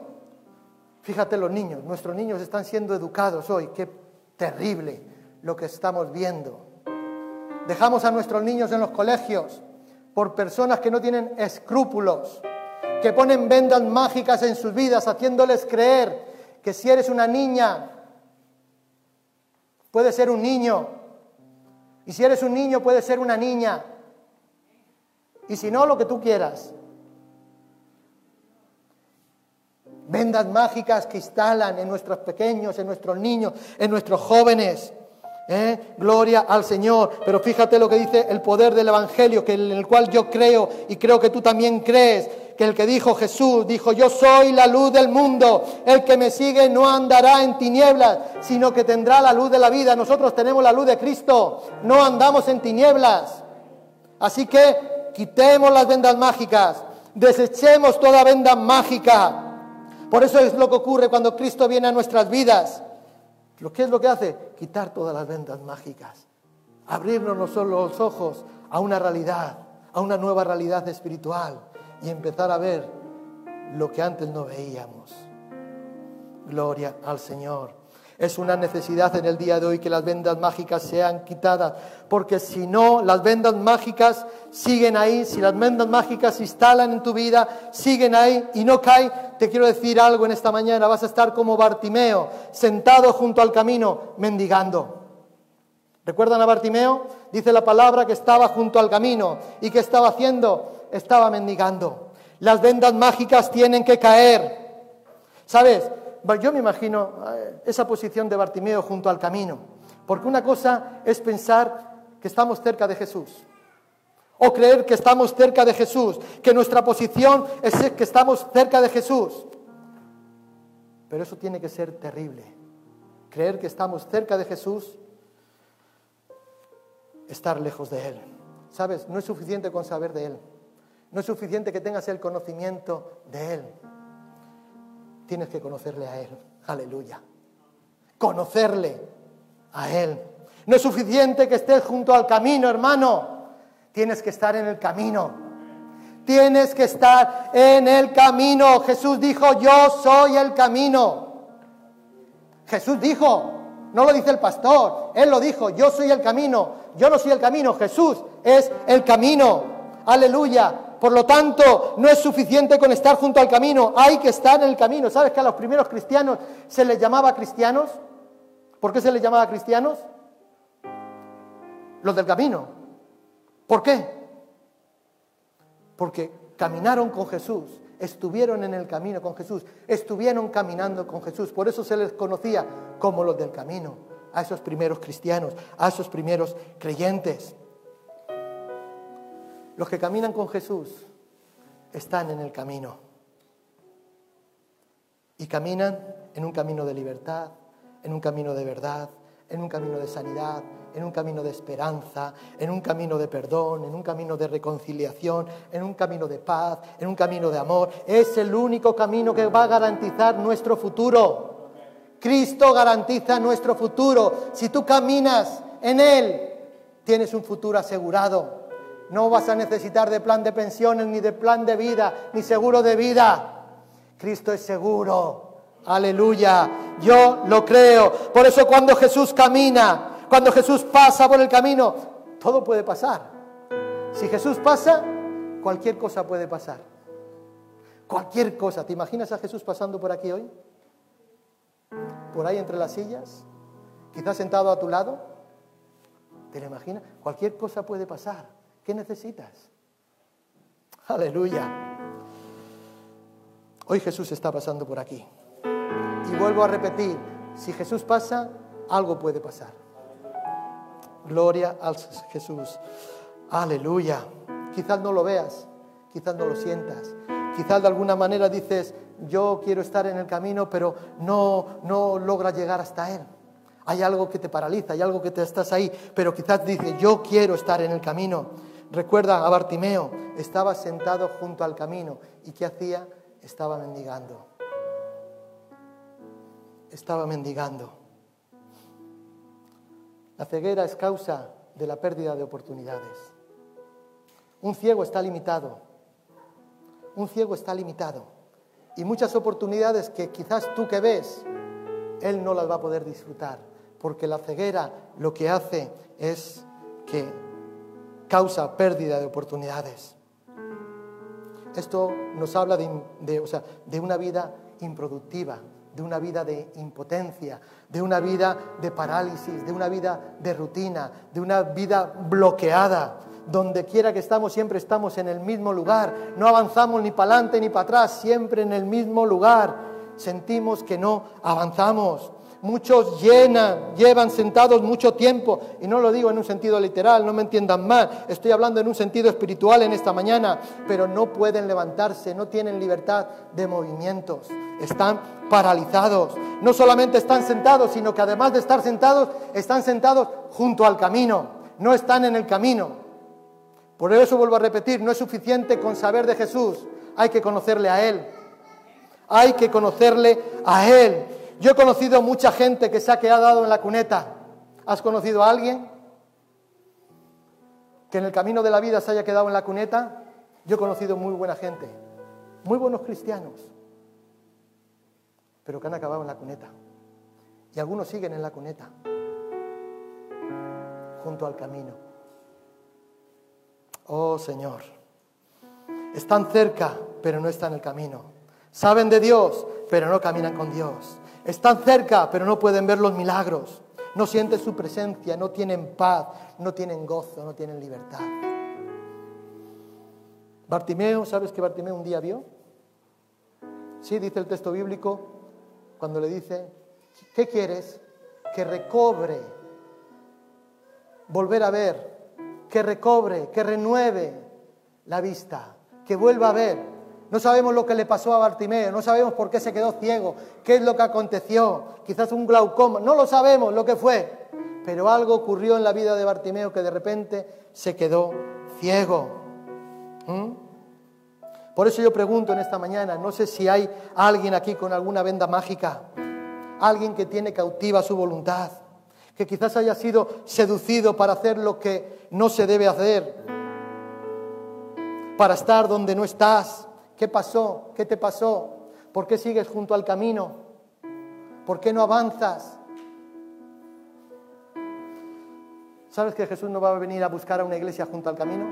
Fíjate los niños, nuestros niños están siendo educados hoy, qué terrible lo que estamos viendo. Dejamos a nuestros niños en los colegios por personas que no tienen escrúpulos, que ponen vendas mágicas en sus vidas, haciéndoles creer que si eres una niña, puedes ser un niño. Y si eres un niño, puedes ser una niña. Y si no, lo que tú quieras. Vendas mágicas que instalan en nuestros pequeños, en nuestros niños, en nuestros jóvenes. ¿Eh? Gloria al Señor. Pero fíjate lo que dice el poder del Evangelio, que en el cual yo creo y creo que tú también crees, que el que dijo Jesús, dijo, yo soy la luz del mundo, el que me sigue no andará en tinieblas, sino que tendrá la luz de la vida. Nosotros tenemos la luz de Cristo, no andamos en tinieblas. Así que quitemos las vendas mágicas, desechemos toda venda mágica. Por eso es lo que ocurre cuando Cristo viene a nuestras vidas. ¿Lo que es lo que hace? Quitar todas las vendas mágicas, abrirnos no solo los ojos a una realidad, a una nueva realidad espiritual y empezar a ver lo que antes no veíamos. Gloria al Señor. Es una necesidad en el día de hoy que las vendas mágicas sean quitadas, porque si no, las vendas mágicas siguen ahí, si las vendas mágicas se instalan en tu vida, siguen ahí y no caen. Te quiero decir algo en esta mañana, vas a estar como Bartimeo, sentado junto al camino, mendigando. ¿Recuerdan a Bartimeo? Dice la palabra que estaba junto al camino y que estaba haciendo, estaba mendigando. Las vendas mágicas tienen que caer. ¿Sabes? Yo me imagino eh, esa posición de Bartimeo junto al camino, porque una cosa es pensar que estamos cerca de Jesús, o creer que estamos cerca de Jesús, que nuestra posición es que estamos cerca de Jesús. Pero eso tiene que ser terrible. Creer que estamos cerca de Jesús, estar lejos de Él. ¿Sabes? No es suficiente con saber de Él. No es suficiente que tengas el conocimiento de Él tienes que conocerle a Él. Aleluya. Conocerle a Él. No es suficiente que estés junto al camino, hermano. Tienes que estar en el camino. Tienes que estar en el camino. Jesús dijo, yo soy el camino. Jesús dijo, no lo dice el pastor, Él lo dijo, yo soy el camino. Yo no soy el camino, Jesús es el camino. Aleluya. Por lo tanto, no es suficiente con estar junto al camino, hay que estar en el camino. ¿Sabes que a los primeros cristianos se les llamaba cristianos? ¿Por qué se les llamaba cristianos? Los del camino. ¿Por qué? Porque caminaron con Jesús, estuvieron en el camino con Jesús, estuvieron caminando con Jesús. Por eso se les conocía como los del camino, a esos primeros cristianos, a esos primeros creyentes. Los que caminan con Jesús están en el camino. Y caminan en un camino de libertad, en un camino de verdad, en un camino de sanidad, en un camino de esperanza, en un camino de perdón, en un camino de reconciliación, en un camino de paz, en un camino de amor. Es el único camino que va a garantizar nuestro futuro. Cristo garantiza nuestro futuro. Si tú caminas en Él, tienes un futuro asegurado. No vas a necesitar de plan de pensiones, ni de plan de vida, ni seguro de vida. Cristo es seguro. Aleluya. Yo lo creo. Por eso cuando Jesús camina, cuando Jesús pasa por el camino, todo puede pasar. Si Jesús pasa, cualquier cosa puede pasar. Cualquier cosa. ¿Te imaginas a Jesús pasando por aquí hoy? Por ahí entre las sillas, quizás sentado a tu lado. ¿Te lo imaginas? Cualquier cosa puede pasar. ¿Qué necesitas? Aleluya. Hoy Jesús está pasando por aquí. Y vuelvo a repetir, si Jesús pasa, algo puede pasar. Gloria al Jesús. Aleluya. Quizás no lo veas, quizás no lo sientas. Quizás de alguna manera dices, yo quiero estar en el camino, pero no, no logras llegar hasta Él. Hay algo que te paraliza, hay algo que te estás ahí, pero quizás dices, yo quiero estar en el camino. Recuerda a Bartimeo, estaba sentado junto al camino y ¿qué hacía? Estaba mendigando. Estaba mendigando. La ceguera es causa de la pérdida de oportunidades. Un ciego está limitado. Un ciego está limitado. Y muchas oportunidades que quizás tú que ves, él no las va a poder disfrutar. Porque la ceguera lo que hace es que causa pérdida de oportunidades. Esto nos habla de, una vida improductiva, de una vida de impotencia, de una vida de parálisis, de una vida de rutina, de una vida bloqueada. Donde quiera que estamos, siempre estamos en el mismo lugar. No avanzamos ni para adelante ni para atrás, siempre en el mismo lugar. Sentimos que no avanzamos. Muchos llenan, llevan sentados mucho tiempo, y no lo digo en un sentido literal, no me entiendan mal, estoy hablando en un sentido espiritual en esta mañana, pero no pueden levantarse, no tienen libertad de movimientos, están paralizados. No solamente están sentados, sino que además de estar sentados, están sentados junto al camino, no están en el camino. Por eso vuelvo a repetir, no es suficiente con saber de Jesús, hay que conocerle a Él. Hay que conocerle a Él. Yo he conocido mucha gente que se ha quedado en la cuneta. ¿Has conocido a alguien que en el camino de la vida se haya quedado en la cuneta? Yo he conocido muy buena gente, muy buenos cristianos, pero que han acabado en la cuneta. Y algunos siguen en la cuneta, junto al camino. Oh Señor, están cerca, pero no están en el camino. Saben de Dios, pero no caminan con Dios. Están cerca, pero no pueden ver los milagros. No sienten su presencia, no tienen paz, no tienen gozo, no tienen libertad. Bartimeo, ¿sabes que Bartimeo un día vio? Sí, dice el texto bíblico, cuando le dice, ¿qué quieres? Que recobre, volver a ver, que recobre, que renueve la vista, que vuelva a ver. No sabemos lo que le pasó a Bartimeo, no sabemos por qué se quedó ciego, qué es lo que aconteció, quizás un glaucoma, no lo sabemos lo que fue, pero algo ocurrió en la vida de Bartimeo que de repente se quedó ciego. ¿Mm? Por eso yo pregunto en esta mañana, no sé si hay alguien aquí con alguna venda mágica, alguien que tiene cautiva su voluntad, que quizás haya sido seducido para hacer lo que no se debe hacer, para estar donde no estás, ¿Qué pasó? ¿Qué te pasó? ¿Por qué sigues junto al camino? ¿Por qué no avanzas? ¿Sabes que Jesús no va a venir a buscar a una iglesia junto al camino?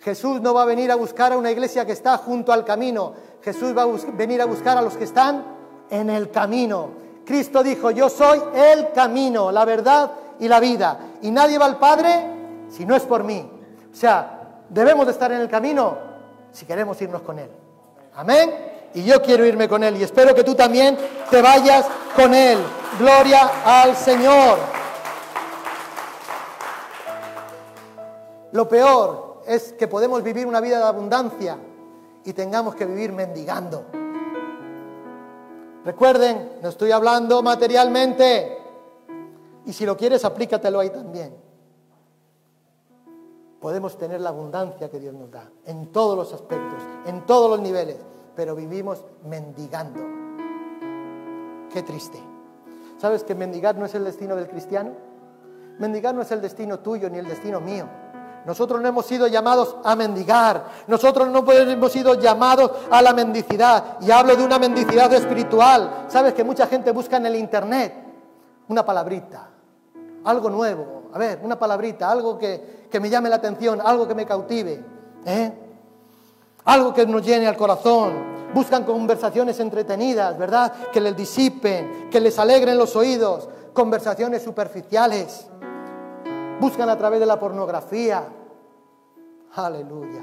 Jesús no va a venir a buscar a una iglesia que está junto al camino. Jesús va a venir a buscar a los que están en el camino. Cristo dijo, yo soy el camino, la verdad y la vida. Y nadie va al Padre si no es por mí. O sea, debemos de estar en el camino si queremos irnos con Él. Amén. Y yo quiero irme con Él y espero que tú también te vayas con Él. Gloria al Señor. Lo peor es que podemos vivir una vida de abundancia y tengamos que vivir mendigando. Recuerden, no estoy hablando materialmente. Y si lo quieres, aplícatelo ahí también podemos tener la abundancia que Dios nos da, en todos los aspectos, en todos los niveles, pero vivimos mendigando. Qué triste. ¿Sabes que mendigar no es el destino del cristiano? Mendigar no es el destino tuyo ni el destino mío. Nosotros no hemos sido llamados a mendigar. Nosotros no hemos sido llamados a la mendicidad. Y hablo de una mendicidad espiritual. Sabes que mucha gente busca en el Internet una palabrita, algo nuevo. A ver, una palabrita, algo que, que me llame la atención, algo que me cautive, ¿eh? algo que nos llene al corazón. Buscan conversaciones entretenidas, ¿verdad? Que les disipen, que les alegren los oídos, conversaciones superficiales. Buscan a través de la pornografía. Aleluya.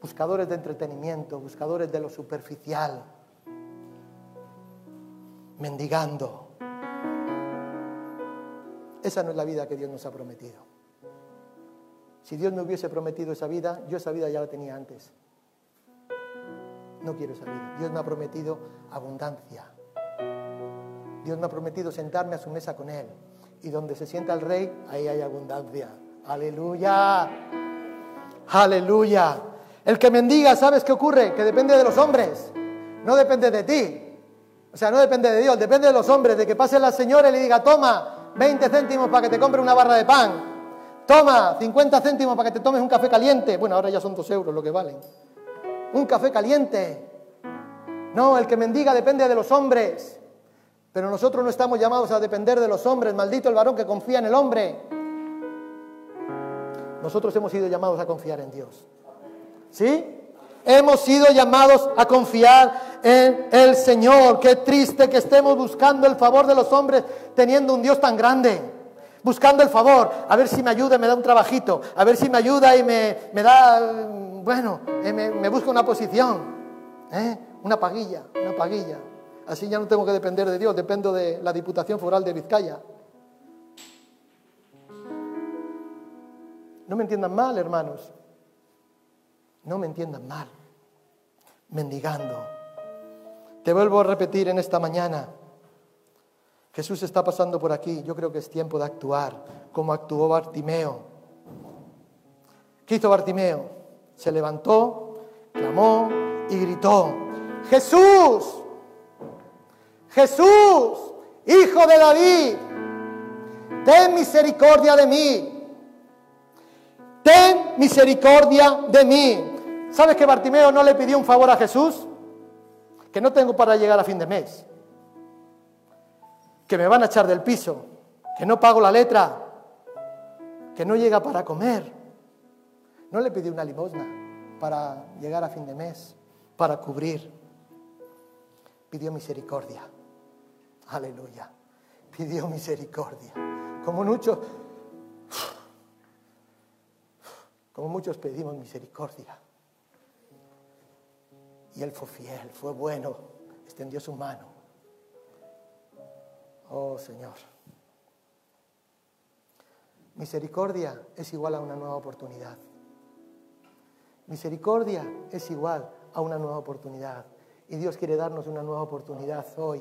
Buscadores de entretenimiento, buscadores de lo superficial. Mendigando. Esa no es la vida que Dios nos ha prometido. Si Dios me hubiese prometido esa vida, yo esa vida ya la tenía antes. No quiero esa vida. Dios me ha prometido abundancia. Dios me ha prometido sentarme a su mesa con Él. Y donde se sienta el rey, ahí hay abundancia. Aleluya. Aleluya. El que mendiga, ¿sabes qué ocurre? Que depende de los hombres. No depende de ti. O sea, no depende de Dios, depende de los hombres, de que pase la señora y le diga, toma 20 céntimos para que te compre una barra de pan. Toma 50 céntimos para que te tomes un café caliente. Bueno, ahora ya son dos euros lo que valen. Un café caliente. No, el que mendiga depende de los hombres. Pero nosotros no estamos llamados a depender de los hombres. Maldito el varón que confía en el hombre. Nosotros hemos sido llamados a confiar en Dios. ¿Sí? Hemos sido llamados a confiar en el Señor. Qué triste que estemos buscando el favor de los hombres teniendo un Dios tan grande. Buscando el favor, a ver si me ayuda y me da un trabajito, a ver si me ayuda y me, da, bueno, me, me busca una posición, ¿eh? una paguilla, una paguilla. Así ya no tengo que depender de Dios, dependo de la Diputación Foral de Vizcaya. No me entiendan mal, hermanos. No me entiendan mal. Mendigando. Te vuelvo a repetir en esta mañana. Jesús está pasando por aquí. Yo creo que es tiempo de actuar como actuó Bartimeo. ¿Qué hizo Bartimeo? Se levantó, clamó y gritó. Jesús, Jesús, hijo de David, ten misericordia de mí ten misericordia de mí. ¿Sabes que Bartimeo no le pidió un favor a Jesús? Que no tengo para llegar a fin de mes. Que me van a echar del piso. Que no pago la letra. Que no llega para comer. No le pidió una limosna para llegar a fin de mes, para cubrir. Pidió misericordia. Aleluya. Pidió misericordia. Como mucho, como muchos pedimos misericordia. Y Él fue fiel, fue bueno, extendió su mano. Oh Señor. Misericordia es igual a una nueva oportunidad. Misericordia es igual a una nueva oportunidad. Y Dios quiere darnos una nueva oportunidad hoy.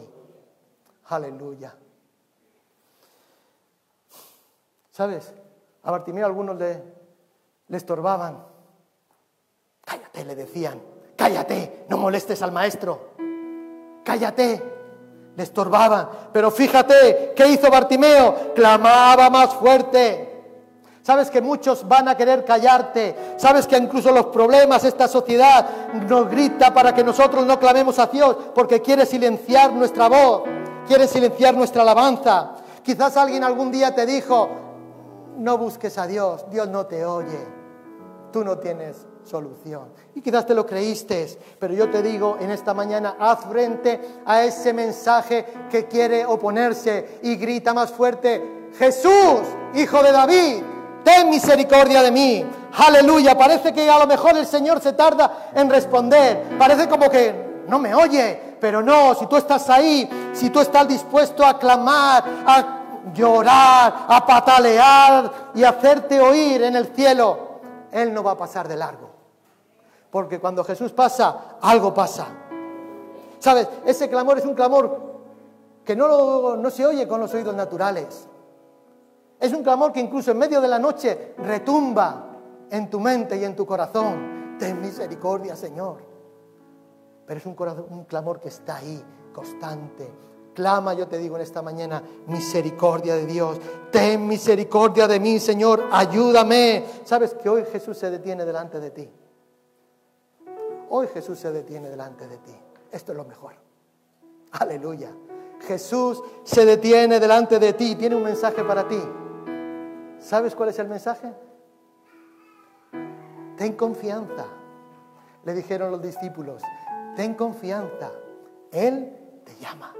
Aleluya. ¿Sabes? A Bartimeo algunos le, le estorbaban. Cállate, le decían, cállate, no molestes al maestro. Cállate, le estorbaban. Pero fíjate, ¿qué hizo Bartimeo? Clamaba más fuerte. Sabes que muchos van a querer callarte. Sabes que incluso los problemas, esta sociedad nos grita para que nosotros no clamemos a Dios porque quiere silenciar nuestra voz, quiere silenciar nuestra alabanza. Quizás alguien algún día te dijo, no busques a Dios, Dios no te oye tú no tienes solución. Y quizás te lo creíste, pero yo te digo en esta mañana, haz frente a ese mensaje que quiere oponerse y grita más fuerte, Jesús, hijo de David, ten misericordia de mí. Aleluya, parece que a lo mejor el Señor se tarda en responder, parece como que no me oye, pero no, si tú estás ahí, si tú estás dispuesto a clamar, a llorar, a patalear y hacerte oír en el cielo, él no va a pasar de largo. Porque cuando Jesús pasa, algo pasa. ¿Sabes? Ese clamor es un clamor que no, no se oye con los oídos naturales. Es un clamor que incluso en medio de la noche retumba en tu mente y en tu corazón. Ten misericordia, Señor. Pero es un, un clamor que está ahí, constante, Clama, yo te digo en esta mañana, misericordia de Dios. Ten misericordia de mí, Señor. Ayúdame. Sabes que hoy Jesús se detiene delante de ti. Hoy Jesús se detiene delante de ti. Esto es lo mejor. Aleluya. Jesús se detiene delante de ti. Tiene un mensaje para ti. ¿Sabes cuál es el mensaje? Ten confianza. Le dijeron los discípulos, ten confianza. Él te llama.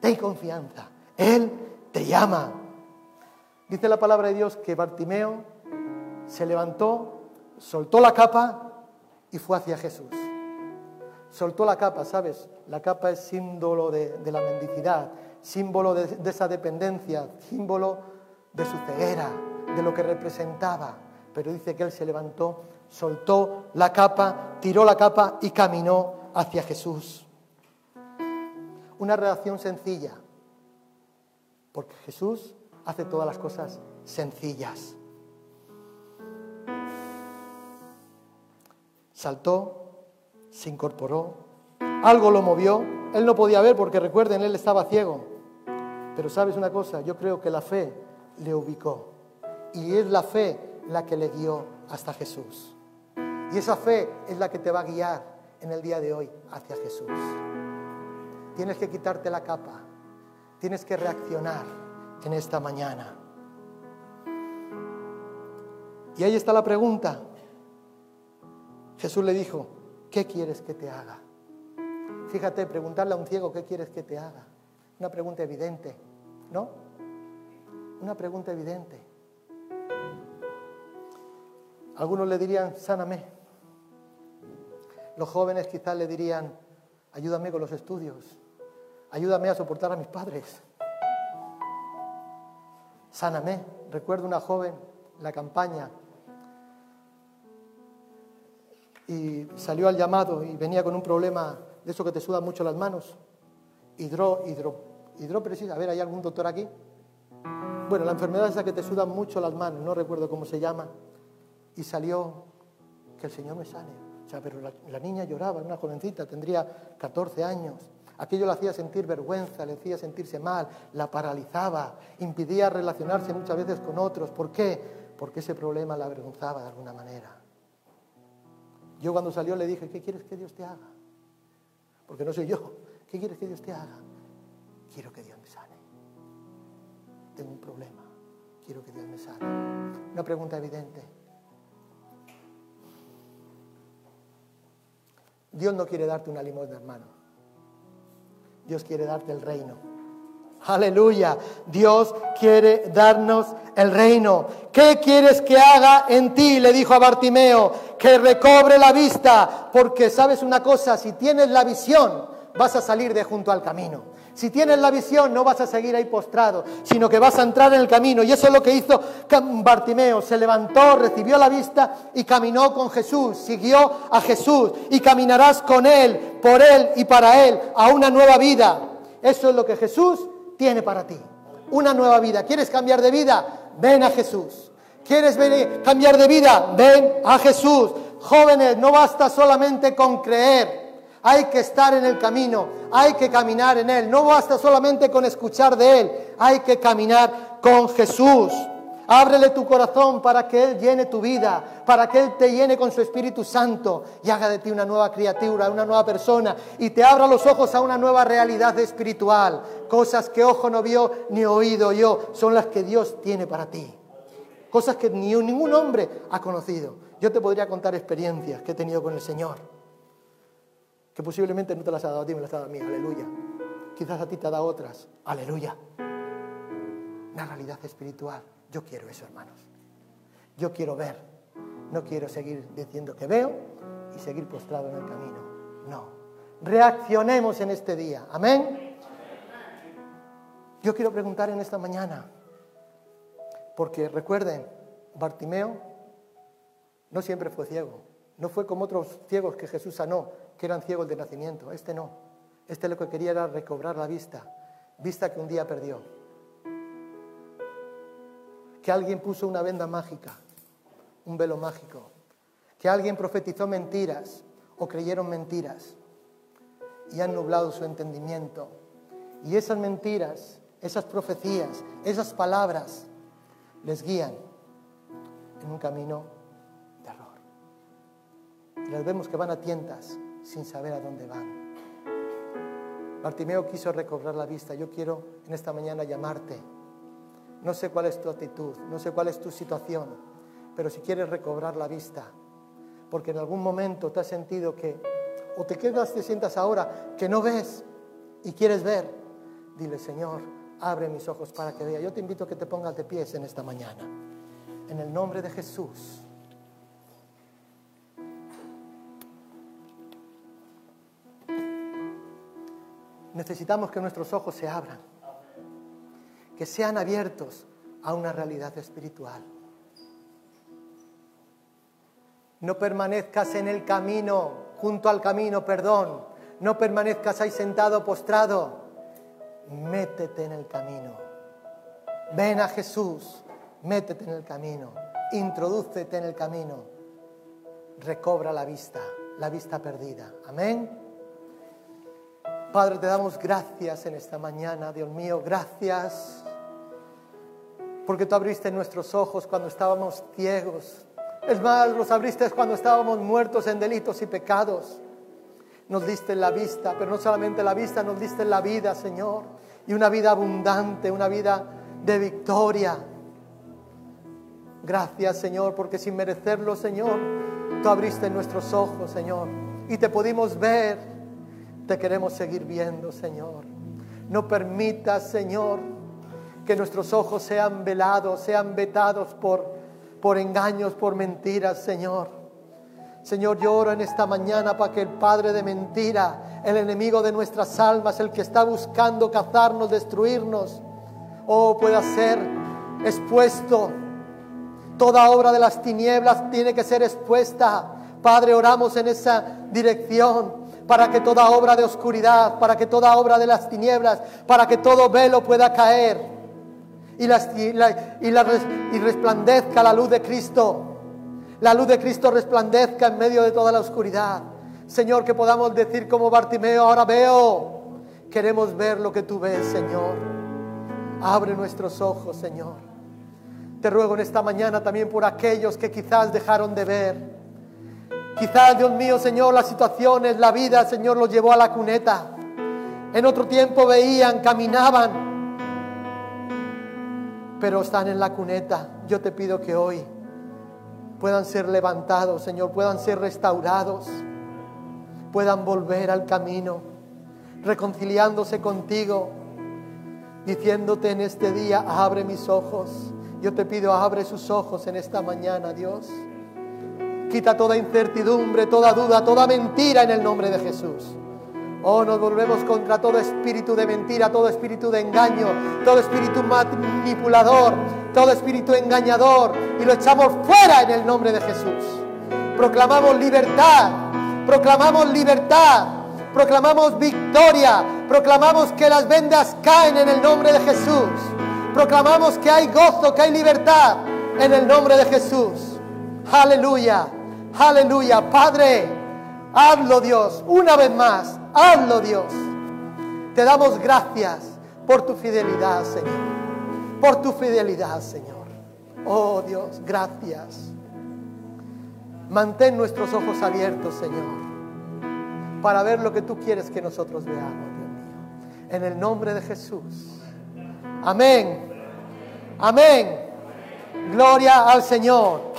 Ten confianza. Él te llama. Dice la palabra de Dios que Bartimeo se levantó, soltó la capa y fue hacia Jesús. Soltó la capa, ¿sabes? La capa es símbolo de, la mendicidad, símbolo de, de esa dependencia, símbolo de su ceguera, de lo que representaba. Pero dice que él se levantó, soltó la capa, tiró la capa y caminó hacia Jesús una reacción sencilla, porque Jesús hace todas las cosas sencillas. Saltó, se incorporó, algo lo movió. Él no podía ver porque recuerden, él estaba ciego. Pero sabes una cosa, yo creo que la fe le ubicó. Y es la fe la que le guió hasta Jesús. Y esa fe es la que te va a guiar en el día de hoy hacia Jesús. Tienes que quitarte la capa. Tienes que reaccionar en esta mañana. Y ahí está la pregunta. Jesús le dijo, ¿qué quieres que te haga? Fíjate, preguntarle a un ciego, ¿qué quieres que te haga? Una pregunta evidente, ¿no? Una pregunta evidente. Algunos le dirían, sáname. Los jóvenes quizás le dirían, ayúdame con los estudios, ayúdame a soportar a mis padres. Sáname. Recuerdo una joven, la campaña, y salió al llamado y venía con un problema de eso que te sudan mucho las manos. Hidro, hidro, hidropresis. A ver, ¿hay algún doctor aquí? Bueno, la enfermedad es esa que te sudan mucho las manos, no recuerdo cómo se llama. Y salió que el Señor me sane. O sea, pero la, niña lloraba, una jovencita, tendría 14 años. Aquello la hacía sentir vergüenza, le hacía sentirse mal, la paralizaba, impidía relacionarse muchas veces con otros. ¿Por qué? Porque ese problema la avergonzaba de alguna manera. Yo cuando salió le dije, ¿qué quieres que Dios te haga? Porque no soy yo. ¿Qué quieres que Dios te haga? Quiero que Dios me sane. Tengo un problema. Quiero que Dios me sane. Una pregunta evidente. Dios no quiere darte una limosna, hermano. Dios quiere darte el reino. Aleluya. Dios quiere darnos el reino. ¿Qué quieres que haga en ti? Le dijo a Bartimeo, que recobre la vista, porque sabes una cosa, si tienes la visión, vas a salir de junto al camino. Si tienes la visión, no vas a seguir ahí postrado, sino que vas a entrar en el camino. Y eso es lo que hizo Bartimeo. Se levantó, recibió la vista y caminó con Jesús. Siguió a Jesús y caminarás con Él, por Él y para Él, a una nueva vida. Eso es lo que Jesús tiene para ti. Una nueva vida. ¿Quieres cambiar de vida? Ven a Jesús. ¿Quieres venir, cambiar de vida? Ven a Jesús. Jóvenes, no basta solamente con creer. Hay que estar en el camino, hay que caminar en Él. No basta solamente con escuchar de Él, hay que caminar con Jesús. Ábrele tu corazón para que Él llene tu vida, para que Él te llene con su Espíritu Santo y haga de ti una nueva criatura, una nueva persona y te abra los ojos a una nueva realidad espiritual. Cosas que ojo no vio ni oído yo son las que Dios tiene para ti. Cosas que ni ningún hombre ha conocido. Yo te podría contar experiencias que he tenido con el Señor, que posiblemente no te las ha dado a ti, me las ha dado a mí, aleluya. Quizás a ti te ha dado otras, aleluya. Una realidad espiritual yo quiero eso, hermanos. Yo quiero ver. No quiero seguir diciendo que veo y seguir postrado en el camino. No. Reaccionemos en este día. Amén. Yo quiero preguntar en esta mañana, porque recuerden, Bartimeo no siempre fue ciego. No fue como otros ciegos que Jesús sanó, que eran ciegos de nacimiento. Este no. Este lo que quería era recobrar la vista, vista que un día perdió que alguien puso una venda mágica, un velo mágico, que alguien profetizó mentiras o creyeron mentiras y han nublado su entendimiento. Y esas mentiras, esas profecías, esas palabras les guían en un camino de error. Y les vemos que van a tientas sin saber a dónde van. Bartimeo quiso recobrar la vista. Yo quiero en esta mañana llamarte no sé cuál es tu actitud, no sé cuál es tu situación, pero si quieres recobrar la vista, porque en algún momento te has sentido que, o te quedas, te sientas ahora que no ves y quieres ver, dile, Señor, abre mis ojos para que vea. Yo te invito a que te pongas de pies en esta mañana, en el nombre de Jesús. Necesitamos que nuestros ojos se abran que sean abiertos a una realidad espiritual. No permanezcas en el camino, junto al camino, perdón. No permanezcas ahí sentado, postrado. Métete en el camino. Ven a Jesús, métete en el camino. Introdúcete en el camino. Recobra la vista, la vista perdida. Amén. Padre, te damos gracias en esta mañana, Dios mío, gracias. Porque tú abriste nuestros ojos cuando estábamos ciegos. Es más, los abriste cuando estábamos muertos en delitos y pecados. Nos diste la vista, pero no solamente la vista, nos diste la vida, Señor. Y una vida abundante, una vida de victoria. Gracias, Señor, porque sin merecerlo, Señor, tú abriste nuestros ojos, Señor. Y te pudimos ver. Te queremos seguir viendo, Señor. No permitas, Señor, que nuestros ojos sean velados, sean vetados por, por engaños, por mentiras, Señor. Señor, lloro en esta mañana para que el Padre de mentira, el enemigo de nuestras almas, el que está buscando cazarnos, destruirnos, oh, pueda ser expuesto. Toda obra de las tinieblas tiene que ser expuesta. Padre, oramos en esa dirección para que toda obra de oscuridad, para que toda obra de las tinieblas, para que todo velo pueda caer y, y, resplandezca la luz de Cristo. La luz de Cristo resplandezca en medio de toda la oscuridad. Señor, que podamos decir como Bartimeo, ahora veo. Queremos ver lo que tú ves, Señor. Abre nuestros ojos, Señor. Te ruego en esta mañana también por aquellos que quizás dejaron de ver Quizás, Dios mío, Señor, las situaciones, la vida, Señor, los llevó a la cuneta. En otro tiempo veían, caminaban, pero están en la cuneta. Yo te pido que hoy puedan ser levantados, Señor, puedan ser restaurados, puedan volver al camino, reconciliándose contigo, diciéndote en este día, abre mis ojos. Yo te pido, abre sus ojos en esta mañana, Dios. Quita toda incertidumbre, toda duda, toda mentira en el nombre de Jesús. Oh, nos volvemos contra todo espíritu de mentira, todo espíritu de engaño, todo espíritu manipulador, todo espíritu engañador y lo echamos fuera en el nombre de Jesús. Proclamamos libertad, proclamamos libertad, proclamamos victoria, proclamamos que las vendas caen en el nombre de Jesús. Proclamamos que hay gozo, que hay libertad en el nombre de Jesús. Aleluya. Aleluya, Padre, hazlo Dios, una vez más, hazlo Dios. Te damos gracias por tu fidelidad, Señor, por tu fidelidad, Señor. Oh Dios, gracias. Mantén nuestros ojos abiertos, Señor, para ver lo que tú quieres que nosotros veamos, Dios mío. En el nombre de Jesús. Amén. Amén. Gloria al Señor.